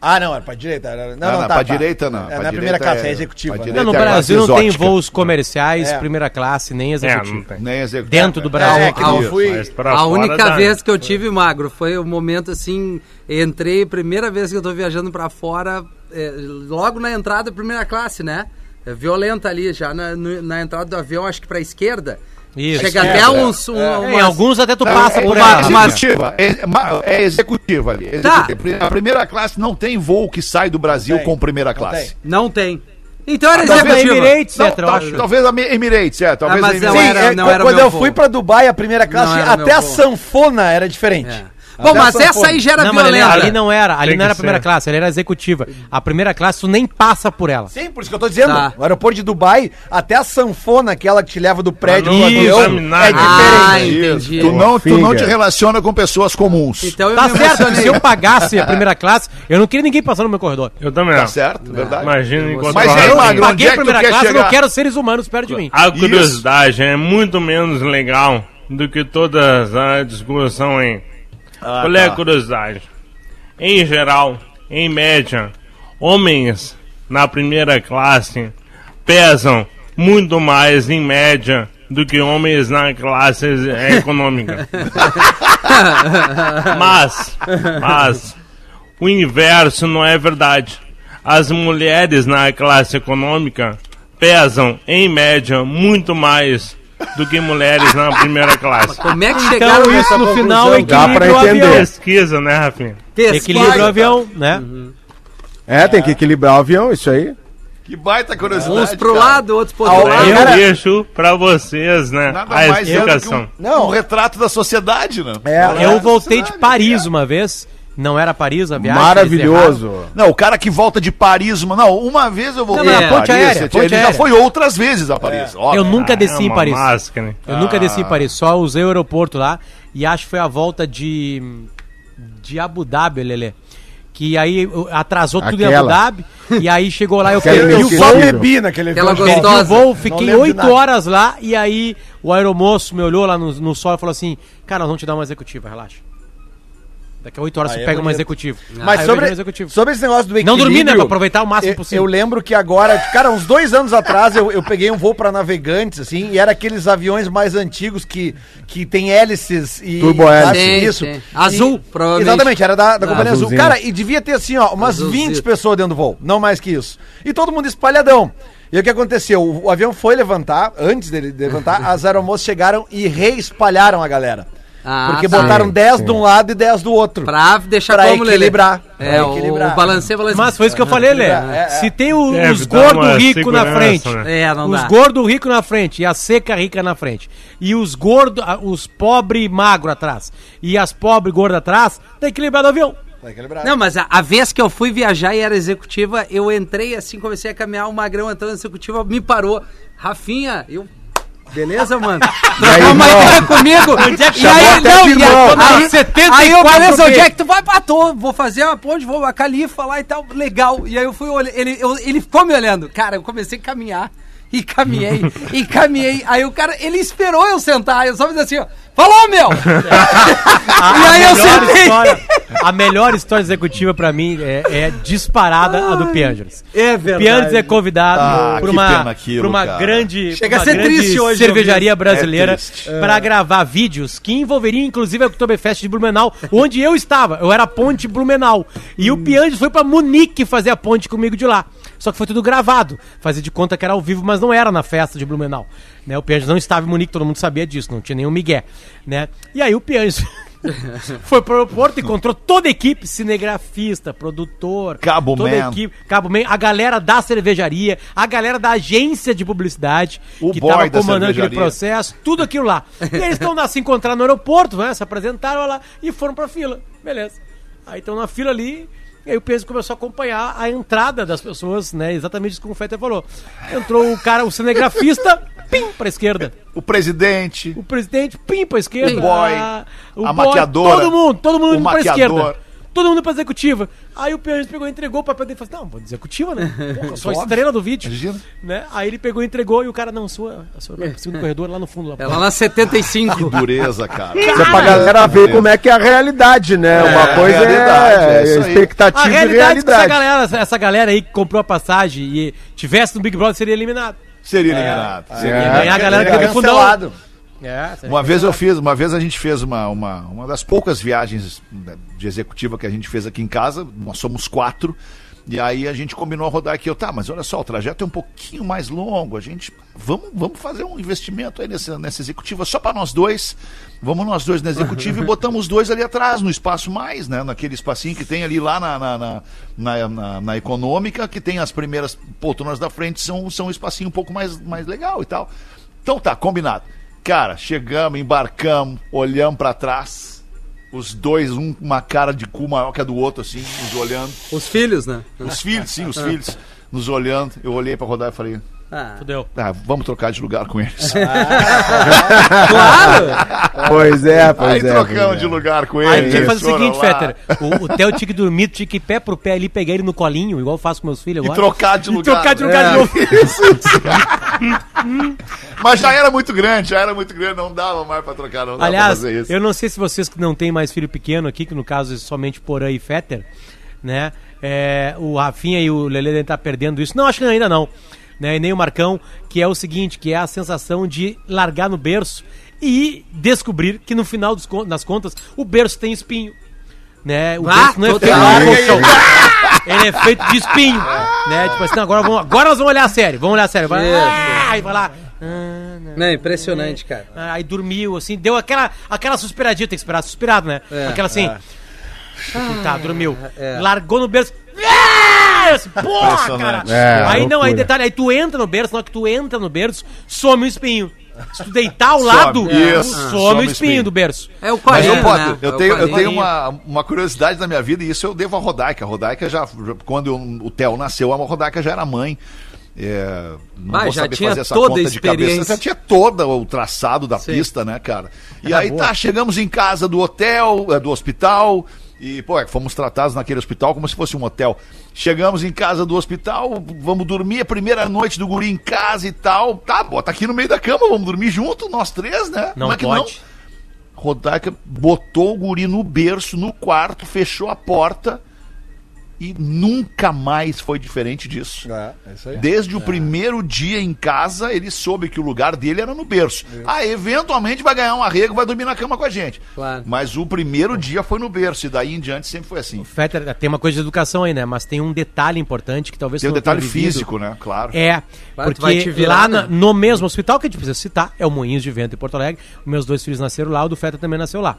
Ah, não, era pra direita. Era... Não, Não, não, não, tá, pra tá. direita não. É, Pra na direita primeira classe, é, é- executiva. né? Não, no é Brasil não tem voos comerciais, É. primeira classe, nem É, executivo. não tem. Nem executiva. Dentro do Brasil. É, que Ah, eu fui. A única vez que eu tive magro foi o momento assim, entrei, primeira vez que eu tô viajando pra fora, é, logo na entrada, primeira classe, né? É violenta ali, já na, na entrada do avião, acho que pra esquerda. Isso. Chega É, até é. uns. um- É, umas- em alguns até tu Não, passa é, por é mas- executiva, é, ma- é executiva ali. é Tá. executiva. A primeira classe não tem voo que sai do Brasil tem, com primeira não classe. tem. Não tem. Então era Talvez executiva. Emirates, Não, acho. talvez a Mi- Emirates, é. Talvez Ah, mas a não Sim, Emirates. era- é, não era quando eu voo. fui pra Dubai, a primeira classe, Não era até a voo. sanfona era diferente. É. Bom, mas essa aí já era Não, ali, violenta. ali não era, ali Tem não era a primeira ser. classe, ali era executiva. A primeira classe tu nem passa por ela. Sim, por isso que eu tô dizendo. Tá. O aeroporto de Dubai, até a sanfona, aquela que te leva do prédio não avião, é né? Ah, diferente. entendi. Tu não, tu não te relaciona com pessoas comuns. Então eu Tá me certo, se eu pagasse a primeira classe, eu não queria ninguém passando no meu corredor. Eu também Tá não. certo, verdade. Imagina enquanto Mas eu aí, raciocínio. Magro, onde Paguei é a primeira classe, eu não quero seres humanos perto de mim. A curiosidade é muito menos legal do que toda a discussão aí. Ah, Qual é a tá. curiosidade? Em geral, em média, homens na primeira classe pesam muito mais em média do que homens na classe econômica. mas, mas, o inverso não é verdade. As mulheres na classe econômica pesam, em média, muito mais do que mulheres na primeira classe. Como é que chegaram Então isso no final conclusão? Dá pra equilibra entender. avião. Pesquisa, né, Rafinha? Equilibra o avião, né? É, tem que equilibrar o avião, isso aí. Que baita curiosidade. Uns pro cara. lado, outros pro outro. Ah, Eu cara- deixo pra vocês, né, Nada a mais é explicação. um, Não. um retrato da sociedade, né? É, Eu é. voltei de Paris uma vez, não era Paris a viagem. Maravilhoso. Não, o cara que volta de Paris, uma- não, uma vez eu voltei Não, mas a a ponte Paris, aérea, ele ponte já aérea. foi outras vezes a Paris. Eu óbvio. nunca desci é em uma Paris. máscara. Eu nunca desci em Paris, só usei o aeroporto lá e acho que foi a volta de de Abu Dhabi, Lelê. Que aí uh, atrasou tudo em Abu Aquela. Dhabi e aí chegou lá eu Aquela perdi o. Eu só voo. bebi naquele Aquela avião. Perdi gostosa. o voo, fiquei lembro de oito nada. horas lá e aí o aeromoço me olhou lá no, no sol e falou assim: Cara, nós vamos te dar uma executiva, relaxa. Daqui a oito horas Aí você é pega uma bonito. executiva. Mas Aí eu vejo sobre, uma executiva. sobre esse negócio do Não equilíbrio... dormi, né? Pra aproveitar o máximo eu- possível. Eu lembro que agora, cara, uns dois anos atrás, eu, eu peguei um voo pra navegantes, assim, e era aqueles aviões mais antigos que, que tem hélices e... Turbohélice. sabe, Tem, isso. tem. Azul, E- provavelmente. Exatamente, era da, da companhia Azul. Azulzinho. Cara, e devia ter, assim, ó, umas Azulzito. 20 pessoas dentro do voo, não mais que isso. E todo mundo espalhadão. E o que aconteceu? O, o avião foi levantar, antes dele levantar, as aeromoças chegaram e reespalharam a galera. Ah, Porque tá. botaram Sim, 10 sim. de um lado e 10 do outro. Pra deixar Pra como, Lelê? equilibrar. É, Pra o, equilibrar. o balanceio, balanceio. Mas foi isso que eu falei, Lê. É, é. Se tem o- Deve os gordos ricos na frente, né? É, não os gordos ricos na frente e a seca rica na frente, e os gordos, os pobres magro atrás, e as pobres gordas atrás, tá equilibrado o avião. Equilibrar. Não, mas a, a vez que eu fui viajar e era executiva, eu entrei assim, comecei a caminhar, o Magrão entrando na executiva, me parou. Rafinha, eu. Beleza, mano? Trocar uma ideia comigo. Onde é que e aí, não, e aí, Aí, 74 aí eu, beleza, onde é que tu vai? Tô, vou fazer uma ponte, vou a Califa lá e tal, legal. E aí eu fui olhar, ele, eu- ele ficou me olhando. Cara, eu comecei a caminhar. E caminhei, e caminhei. Aí o cara, ele esperou eu sentar. Eu só fiz assim, ó. Falou, meu! e aí eu sentei. história, a melhor história executiva pra mim é, é disparada a do Piangers. É O Piangers é convidado Ah, que uma, aquilo, por uma cara. grande, Chega uma a ser grande triste hoje cervejaria brasileira É pra gravar vídeos que envolveriam inclusive a Oktoberfest de Blumenau, onde eu estava. Eu era a ponte Blumenau. E o Piangers foi pra Munique fazer a ponte comigo de lá. Só que foi tudo gravado. Fazia de conta que era ao vivo, mas não era na festa de Blumenau. Né? O Pianges não estava em Munique, todo mundo sabia disso, não tinha nenhum migué. Né? E aí o Pianges foi pro aeroporto, encontrou toda a equipe, cinegrafista, produtor, Cabo toda Man. a equipe, Cabo Man, a galera da cervejaria, a galera da agência de publicidade, O que boy tava da comandando aquele processo, tudo aquilo lá. E eles estão lá se encontrar no aeroporto, né? Se apresentaram lá e foram pra fila. Beleza. Aí estão na fila ali. E aí o Pedro começou a acompanhar a entrada das pessoas, né? Exatamente isso que o Fetter falou. Entrou o cara, o cinegrafista, pim, pra esquerda. O presidente. O presidente, pim, pra esquerda. O boy, Ah, o a boy, maquiadora, Todo mundo, todo mundo o pra esquerda. Todo mundo pra executiva. Aí o Pedro pegou e entregou o papel dele e falou: Não, vou de executiva, né? Porra, eu sou a estrela do vídeo. Imagina. Né? Aí ele pegou e entregou e o cara, não, sua, a sua segundo corredor lá no fundo. Lá, É lá na 75. Dureza, cara. Isso é pra galera ver como é que é a realidade, né? Uma coisa realidade, é, é expectativa A e realidade é que essa realidade. galera, essa galera aí que comprou a passagem e tivesse no Big Brother seria eliminado. Seria eliminado. Seria Ia eliminado. ganhar a galera que É fundão. É, Uma vez eu fiz, uma vez a gente fez uma, uma, uma das poucas viagens de executiva que a gente fez aqui em casa, nós somos quatro, e aí a gente combinou a rodar aqui, eu, tá, mas olha só, o trajeto é um pouquinho mais longo, a gente, vamos, vamos fazer um investimento aí nessa, nessa executiva só para nós dois, vamos nós dois na executiva e botamos os dois ali atrás, no espaço mais, né, naquele espacinho que tem ali lá na, na, na, na, na- na econômica, que tem as primeiras poltronas da frente, são, são um espacinho um pouco mais, mais legal e tal. Então tá, combinado. Cara, chegamos, embarcamos, olhamos pra trás. Os dois, um com uma cara de cu maior que a do outro, assim, nos olhando. Os filhos, né? Os filhos, sim, os filhos, nos olhando. Eu olhei pra rodar e falei, Ah, Fudeu. tá, vamos trocar de lugar com eles. claro! Pois é, pois Aí é. trocamos pois é. de lugar com Aí eles. tinha que fazer o seguinte. Fetter. O, o Theo tinha que dormir, tinha que ir pé por pé ali, pegar ele no colinho, igual eu faço com meus filhos E agora. trocar de E lugar. trocar de lugar É. de novo. Mas já era muito grande, já era muito grande, não dava mais pra trocar, não dava pra Aliás, fazer isso. eu não sei se vocês que não têm mais filho pequeno aqui, que no caso é somente Porã e Fetter, né? É, o Rafinha e o Lele devem estar perdendo isso. Não, acho que ainda não. Né? E nem o Marcão, que é o seguinte, que é a sensação de largar no berço e descobrir que no final das contas o berço tem espinho. Né? O Ah, berço não é feito de colchão. Ele é feito de espinho. Né? Tipo assim, agora, vamos, agora nós vamos olhar a série. Vamos olhar a série. Vai, ah, vai lá. Ah, não. Não, é impressionante, cara. Ah, Aí dormiu, assim, deu aquela, aquela suspiradinha, tem que esperar suspirado, né? É, aquela assim. Tá, dormiu. É. Largou no berço. Assim, Porra, cara! É, aí não, aí loucura. detalhe, aí tu entra no berço, na hora que tu entra no berço, some o espinho. Se tu deitar ao lado, Isso. some, Some o espinho espinho. do berço. É o Mas colinho, eu, Potter, né? eu É tenho, eu colinho. tenho uma, uma curiosidade na minha vida e isso eu devo à Rodaica. A Rodaica já, quando eu- o Theo nasceu, a Rodaica já era mãe. É, não vou já saber tinha fazer essa toda a conta de cabeça. experiência. Já tinha todo o traçado da Sim. pista, né, cara? E aí tá, chegamos em casa do hotel, eh, do hospital, e, pô, é que fomos tratados naquele hospital como se fosse um hotel. Chegamos em casa do hospital, vamos dormir a primeira noite do guri em casa e tal. Tá, bota aqui no meio da cama, vamos dormir junto, nós três, né? Não Como é que pode. Rodaica botou o guri no berço, no quarto, fechou a porta e nunca mais foi diferente disso. É, é isso aí. Desde o primeiro dia em casa, ele soube que o lugar dele era no berço. Ah, eventualmente vai ganhar um arrego, vai dormir na cama com a gente. Claro. Mas o primeiro dia foi no berço, e daí em diante sempre foi assim. Fetter, tem uma coisa de educação aí, né? Mas tem um detalhe importante que talvez Tem o não detalhe físico, né? Claro. É, porque virar, lá né? na- no mesmo hospital que a gente precisa citar, é o Moinhos de Vento em Porto Alegre. Meus dois filhos nasceram lá, o do Feta também nasceu lá.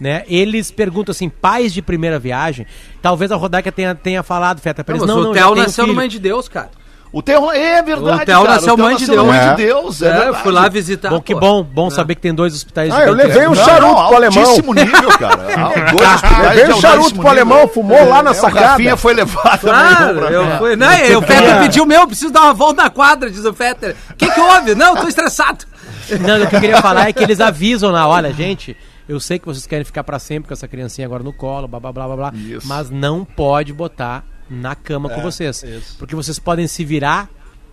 Né? Eles perguntam assim, pais de primeira viagem, talvez a Rodaica tenha, tenha falado, Feta, pra Não, eles, não, o não, Theo já tenho nasceu no. Mãe de Deus, cara. O Theo é verdade, O Theo nasceu mãe de nasceu Deus. mãe É. de Deus, é, É, verdade. fui lá visitar. Bom, que bom, bom saber que tem dois hospitais Ah, eu levei um Não, charuto não, pro alemão. altíssimo nível, cara. Ah, Levei um charuto pro alemão, fumou lá na É, o sacada. Rafinha foi levado Claro, também. eu fui. Não, eu, o Fetter pediu o meu, eu preciso dar uma volta na quadra, diz o Fetter. O que, que houve? Não, eu tô estressado. Não, o que eu queria falar é que eles avisam lá, olha, gente, eu sei que vocês querem ficar pra sempre com essa criancinha agora no colo, blá blá blá blá, blá Isso. mas não pode botar na cama com vocês. Porque vocês podem se virar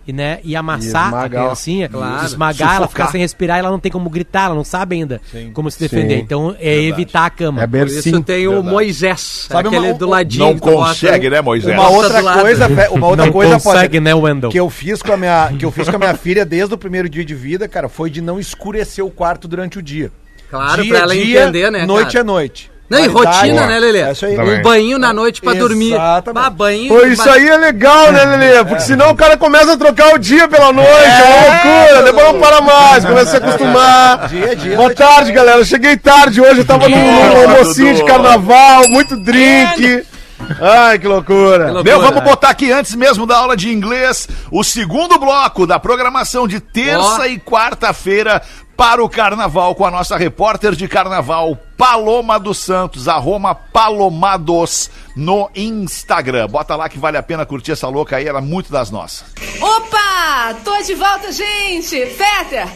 e, né, e amassar E a esmagar. criancinha, Claro. esmagar, ela ficar sem respirar, ela não tem como gritar, ela não sabe ainda como se defender. Sim. Então é evitar a cama. É Por isso bercinho. tem o verdade. Moisés, Sabe aquele uma- do ladinho. Não bota- consegue, né, Moisés? Uma outra coisa, uma outra não coisa consegue, Potter, né, Wendel? que eu fiz com a minha que eu fiz com a minha filha desde o primeiro dia de vida, cara, foi de não escurecer o quarto durante o dia. Claro, dia pra ela dia, entender, né, Noite cara? é noite. Não, e rotina, né, Lelê? É isso aí. Um banho na noite pra dormir. Exatamente. Bah, banho. Pô, isso aí é legal, né, Lelê? Porque senão o cara começa a trocar o dia pela noite, é, uma loucura, depois não para mais, começa a se acostumar. Dia dia, Boa tarde, galera. Cheguei tarde hoje, eu tava num, num almocinho de carnaval, muito drink. Ai, que loucura. Que loucura. Meu, vamos botar aqui antes mesmo da aula de inglês o segundo bloco da programação de terça Ó. e quarta-feira para o carnaval com a nossa repórter de carnaval, Paloma dos Santos, arroba Palomados no Instagram. Bota lá que vale a pena curtir essa louca aí, ela é muito das nossas. Opa! Tô de volta, gente! Fetter,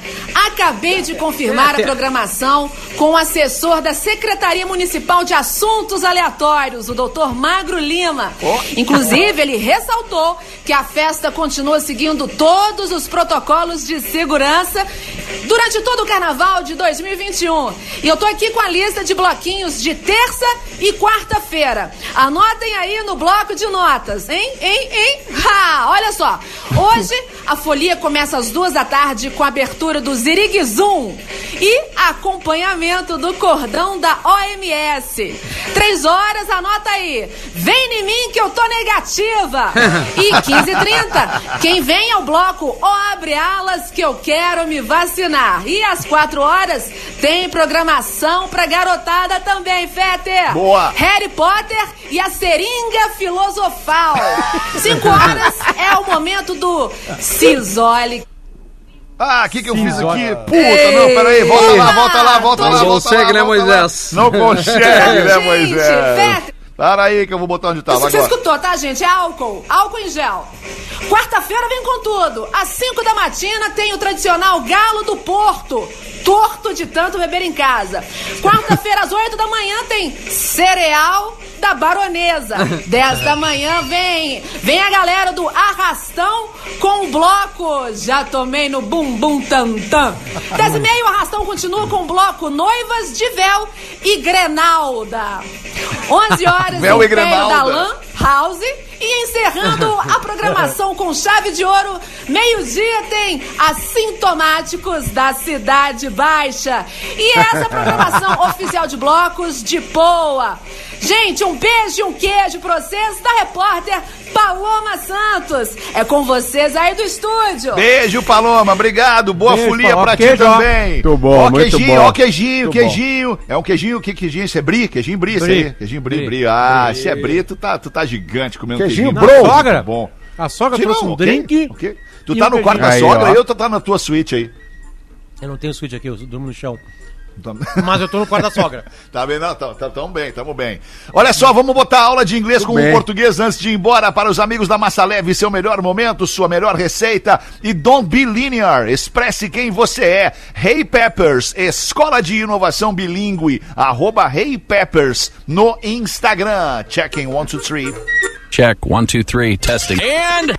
acabei de confirmar a programação com o assessor da Secretaria Municipal de Assuntos Aleatórios, o doutor Magro Lima. Inclusive, ele ressaltou que a festa continua seguindo todos os protocolos de segurança durante todo o carnaval de 2021. E eu tô aqui com a de bloquinhos de terça e quarta-feira. Anotem aí no bloco de notas, hein? Hein? Hein? Ha! Olha só. Hoje a folia começa às duas da tarde com a abertura do Ziriguizum e acompanhamento do cordão da OMS. Três horas, anota aí. Vem em mim que eu tô negativa. E 15h30, quem vem ao bloco abre alas que eu quero me vacinar. E às quatro horas tem programação pra garotada também, Fetter. Boa. Harry Potter e a seringa filosofal. Cinco horas é o momento do Cisole. Ah, o que, que eu fiz olha. aqui? Puta, não, peraí, volta lá, volta lá, volta lá. Não volta consegue, lá, né, lá. Moisés? Não consegue, né, Gente, Moisés? Para aí que eu vou botar onde tava Você agora. escutou, tá, gente? É álcool. Álcool em gel. Quarta-feira vem com tudo. Às 5 da matina tem o tradicional Galo do Porto. Torto de tanto beber em casa. Quarta-feira, às 8 da manhã, tem cereal da baronesa. 10 da manhã vem. Vem a galera do Arrastão com o bloco. Já tomei no bum bum tam tam. 10 e meia, o Arrastão continua com o bloco Noivas de Véu e Grenalda. 11 horas, Véu o e Grenalda. da Lã House. E encerrando a programação com chave de ouro, meio-dia tem Assintomáticos da Cidade Baixa. E essa é a programação oficial de blocos de Poa. Gente, um beijo e um queijo pra vocês da repórter Paloma Santos. É com vocês aí do estúdio. Beijo, Paloma, obrigado. Boa Beijo, folia Paloma. pra ti Queijo, também. Muito bom, ó, muito queijinho, bom. ó, queijinho, Muito queijinho. É um queijinho, que queijinho? Isso é brie? Queijinho brie, isso aí. Queijinho Brie. brie. Ah, se é brie, tu tá, tu tá gigante comendo Queijinho queijinho. bro. A sogra? Bom. A sogra Sim, trouxe não, um ok, drink. ok. Tu e tá um no quarto da sogra Aí, aí ou tu tá na tua suíte aí? Eu não tenho suíte aqui, eu durmo no chão. Tá- Mas eu tô no quarto da sogra. Tá bem, não, tá, tá, tamo bem, tamo bem. Olha só, vamos botar a aula de inglês com o português antes de ir embora para os amigos da Massa Leve, seu melhor momento, sua melhor receita. E don't be linear, expresse quem você é. Hey Peppers, escola de inovação bilíngue, arroba Hey Peppers no Instagram. Checking one, two, three. Check one, two, three, testing. And,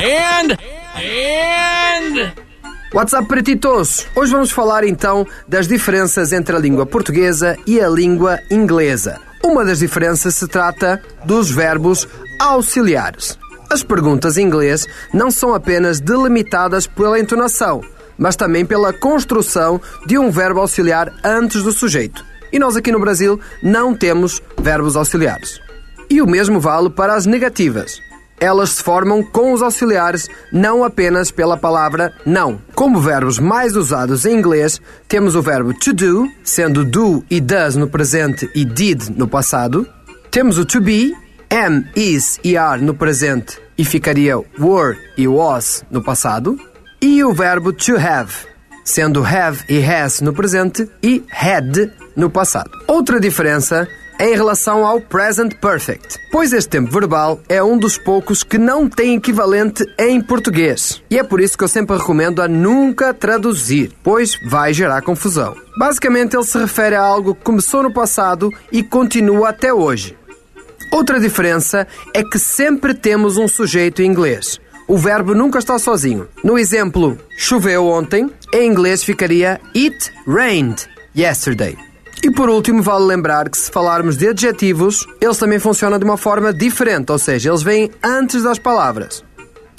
and, and. What's up, pretitos? Hoje vamos falar então das diferenças entre a língua portuguesa e a língua inglesa. Uma das diferenças se trata dos verbos auxiliares. As perguntas em inglês não são apenas delimitadas pela entonação, mas também pela construção de um verbo auxiliar antes do sujeito. E nós aqui no Brasil não temos verbos auxiliares. E o mesmo vale para as negativas. Elas se formam com os auxiliares, não apenas pela palavra não. Como verbos mais usados em inglês, temos o verbo to do, sendo do e does no presente e did no passado. Temos o to be, am, is e are no presente e ficaria were e was no passado. E o verbo to have, sendo have e has no presente e had no passado. Outra diferença em relação ao present perfect, pois este tempo verbal é um dos poucos que não tem equivalente em português. E é por isso que eu sempre recomendo a nunca traduzir, pois vai gerar confusão. Basicamente, ele se refere a algo que começou no passado e continua até hoje. Outra diferença é que sempre temos um sujeito em inglês. O verbo nunca está sozinho. No exemplo, choveu ontem, em inglês ficaria It rained yesterday. E por último, vale lembrar que se falarmos de adjetivos, eles também funcionam de uma forma diferente, ou seja, eles vêm antes das palavras.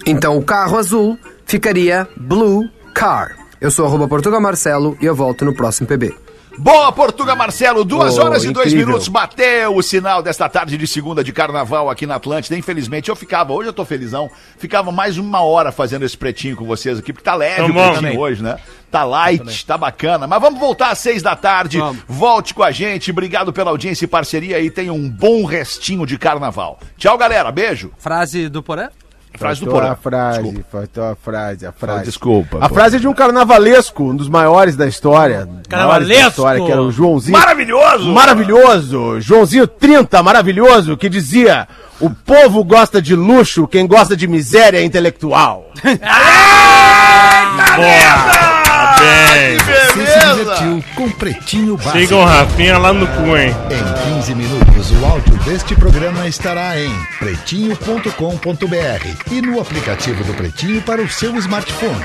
Então o carro azul ficaria blue car. Eu sou arroba Portugal Marcelo e eu volto no próximo PB. Boa, Portuga Marcelo, duas Oh, horas e dois incrível. minutos, bateu o sinal desta tarde de segunda de carnaval aqui na Atlântida. Infelizmente eu ficava, hoje eu tô felizão, ficava mais uma hora fazendo esse pretinho com vocês aqui, porque tá leve Tá o pretinho Também. hoje, né? Tá light, tá bacana. Mas vamos voltar às seis da tarde, volte com a gente, obrigado pela audiência e parceria e tenha um bom restinho de carnaval. Tchau, galera, beijo. Frase do Porã? Frase do Faltou Porã. a frase, Desculpa. faltou a frase, a frase. Desculpa. A pô. frase é de um carnavalesco, um dos maiores da história. Carnavalesco! Da história, que era o Joãozinho. Maravilhoso! Maravilhoso! Joãozinho 30, maravilhoso, que dizia: O povo gosta de luxo, quem gosta de miséria é intelectual. Boa! Bem. Você se divertiu com Pretinho Básico. Sigam o Rafinha lá no cu, hein? Em 15 minutos, o áudio deste programa estará em pretinho.com.br e no aplicativo do Pretinho para o seu smartphone.